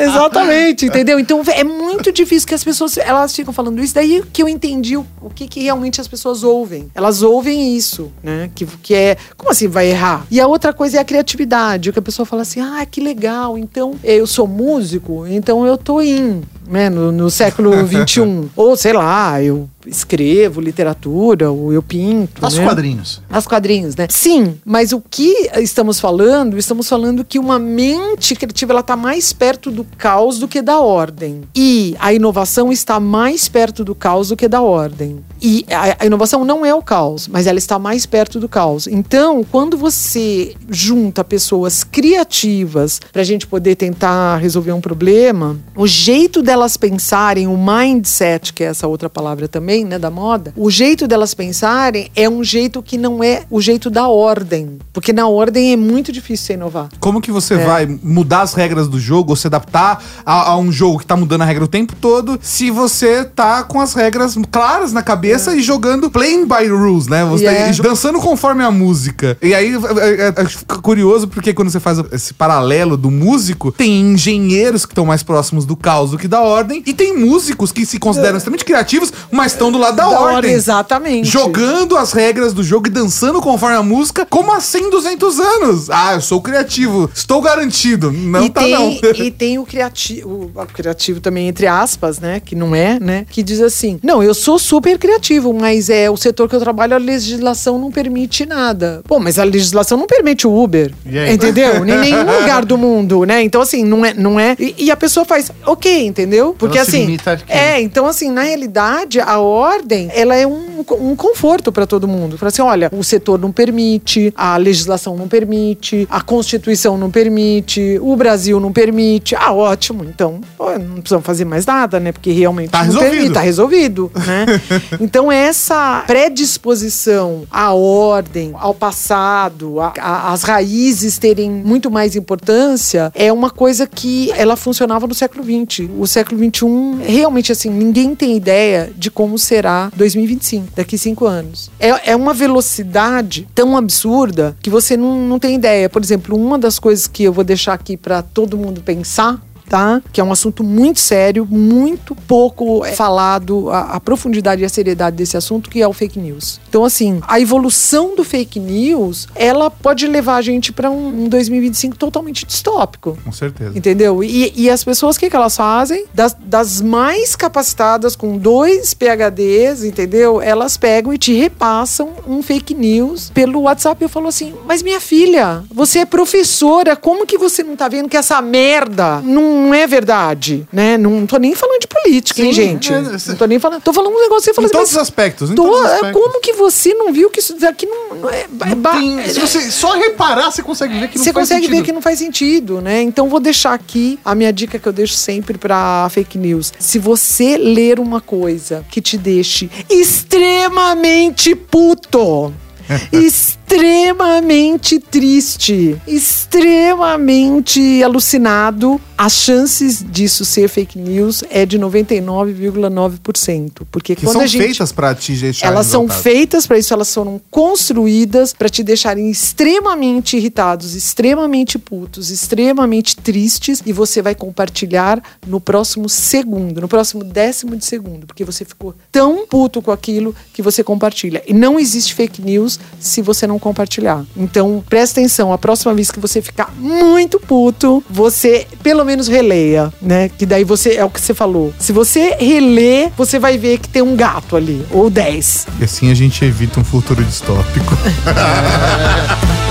Speaker 6: Exatamente, entendeu? Então é muito difícil que as pessoas elas ficam falando isso. Daí que eu entendi o, o que, que realmente as pessoas ouvem. Elas ouvem isso, né? Que, que é. Como assim vai errar? E a outra coisa é a criatividade. O que a pessoa fala assim: ah, que legal. Então eu sou músico, então eu tô in. Né, no, no século XXI. Ou sei lá, eu, escrevo literatura, ou eu pinto.
Speaker 2: Os
Speaker 6: né?
Speaker 2: quadrinhos.
Speaker 6: As quadrinhos, né? Sim, mas o que estamos falando? Estamos falando que uma mente criativa ela está mais perto do caos do que da ordem. E a inovação está mais perto do caos do que da ordem. E a, a inovação não é o caos, mas ela está mais perto do caos. Então, quando você junta pessoas criativas para a gente poder tentar resolver um problema, o jeito delas pensarem, o mindset, que é essa outra palavra também, né, da moda, o jeito delas pensarem é um jeito que não é o jeito da ordem. Porque na ordem é muito difícil você inovar.
Speaker 1: Como que você
Speaker 6: É.
Speaker 1: vai mudar as regras do jogo ou se adaptar a, a um jogo que tá mudando a regra o tempo todo se você tá com as regras claras na cabeça e jogando playing by rules, né? Você
Speaker 6: É.
Speaker 1: tá dançando conforme a música. E aí é, é, é, fica curioso porque quando você faz esse paralelo do músico, tem engenheiros que estão mais próximos do caos do que da ordem e tem músicos que se consideram extremamente criativos, mas estão do lado da,
Speaker 6: Da
Speaker 1: ordem.
Speaker 6: ordem, exatamente.
Speaker 1: Jogando as regras do jogo e dançando conforme a música. Como assim 200 anos? Ah, eu sou criativo. Estou garantido. Não
Speaker 6: e
Speaker 1: tá
Speaker 6: tem,
Speaker 1: não.
Speaker 6: E tem o criativo, o criativo também, entre aspas, né? Que não é, né? Que diz assim: não, eu sou super criativo, mas é o setor que eu trabalho, a legislação não permite nada. Pô, mas a legislação não permite o Uber. Entendeu? em nenhum lugar do mundo, né? Então, assim, não é. Não é e, e a pessoa faz, ok, entendeu? Porque
Speaker 2: Ela se
Speaker 6: assim. É, então, assim, na realidade, a ordem, ela é um, um conforto para todo mundo. Fala assim: olha, o setor não permite, a legislação não permite, a Constituição não permite, o Brasil não permite. Ah, ótimo. Então, pô, não precisamos fazer mais nada, né? Porque realmente
Speaker 1: Tá
Speaker 6: não
Speaker 1: resolvido.
Speaker 6: permite, tá resolvido, né? então, essa predisposição à ordem, ao passado, a- a- as raízes terem muito mais importância, é uma coisa que ela funcionava no século XX. O século XXI, realmente, assim, ninguém tem ideia de como será 2025, daqui cinco anos. É, é uma velocidade tão absurda que você não, não tem ideia. Por exemplo, uma das coisas que eu vou deixar aqui para todo mundo pensar tá? Que é um assunto muito sério, muito pouco é, falado, a, a profundidade e a seriedade desse assunto, que é o fake news. Então, assim, a evolução do fake news, ela pode levar a gente para um, um 2025 totalmente distópico.
Speaker 1: Com certeza.
Speaker 6: Entendeu? E, e as pessoas, o que, que elas fazem? Das, das mais capacitadas, com dois PHDs, entendeu? Elas pegam e te repassam um fake news pelo WhatsApp. Eu falo assim, mas minha filha, você é professora, como que você não tá vendo que essa merda não é verdade? Né? Não tô nem falando de política, hein,
Speaker 2: Sim,
Speaker 6: gente?
Speaker 2: é,
Speaker 6: não tô nem falando. Tô falando um negócio, você fala
Speaker 1: Em
Speaker 6: assim,
Speaker 1: todos os aspectos.
Speaker 6: Tô-
Speaker 1: todos os
Speaker 6: é,
Speaker 1: aspectos.
Speaker 6: como que você não viu que isso daqui não, não é... é ba-
Speaker 2: Tem- se você só reparar, você consegue ver que não
Speaker 6: você
Speaker 2: faz
Speaker 6: consegue
Speaker 2: sentido.
Speaker 6: ver que não faz sentido, né? Então vou deixar aqui a minha dica que eu deixo sempre pra fake news. Se você ler uma coisa que te deixe extremamente puto, extremamente triste, extremamente alucinado, as chances disso ser fake news é de 99,9%, porque
Speaker 1: Que
Speaker 6: quando
Speaker 1: são
Speaker 6: a gente
Speaker 1: feitas pra atingir esse
Speaker 6: elas são feitas para isso, elas foram construídas para te deixarem extremamente irritados, extremamente putos, extremamente tristes e você vai compartilhar no próximo segundo, no próximo décimo de segundo, porque você ficou tão puto com aquilo que você compartilha. E não existe fake news se você não compartilhar. Então, presta atenção, a próxima vez que você ficar muito puto, você pelo menos releia, né? Que daí você é o que você falou. Se você reler, você vai ver que tem um gato ali, ou 10.
Speaker 1: E assim a gente evita um futuro distópico.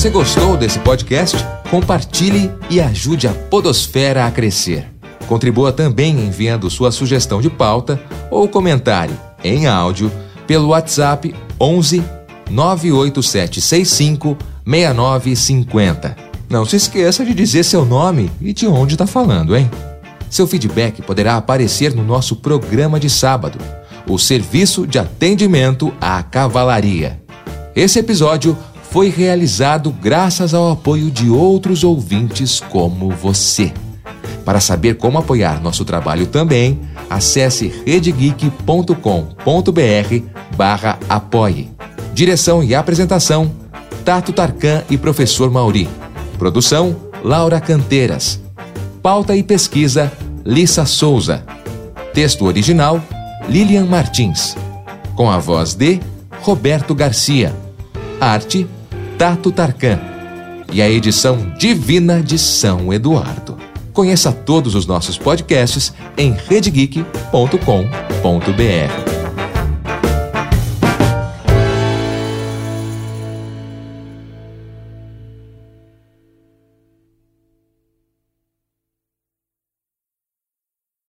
Speaker 5: Você gostou desse podcast? Compartilhe e ajude a Podosfera a crescer. Contribua também enviando sua sugestão de pauta ou comentário em áudio pelo WhatsApp 11 98765 6950. Não se esqueça de dizer seu nome e de onde está falando, hein? Seu feedback poderá aparecer no nosso programa de sábado, o Serviço de Atendimento à Cavalaria. Esse episódio foi realizado graças ao apoio de outros ouvintes como você. Para saber como apoiar nosso trabalho também, acesse redegeek.com.br barra apoie. Direção e apresentação, Tato Tarkan e Professor Mauri. Produção, Laura Canteiras. Pauta e pesquisa, Lissa Souza. Texto original, Lilian Martins. Com a voz de Roberto Garcia. Arte, Tato Tarkan e a edição divina de São Eduardo. Conheça todos os nossos podcasts em redegeek.com.br.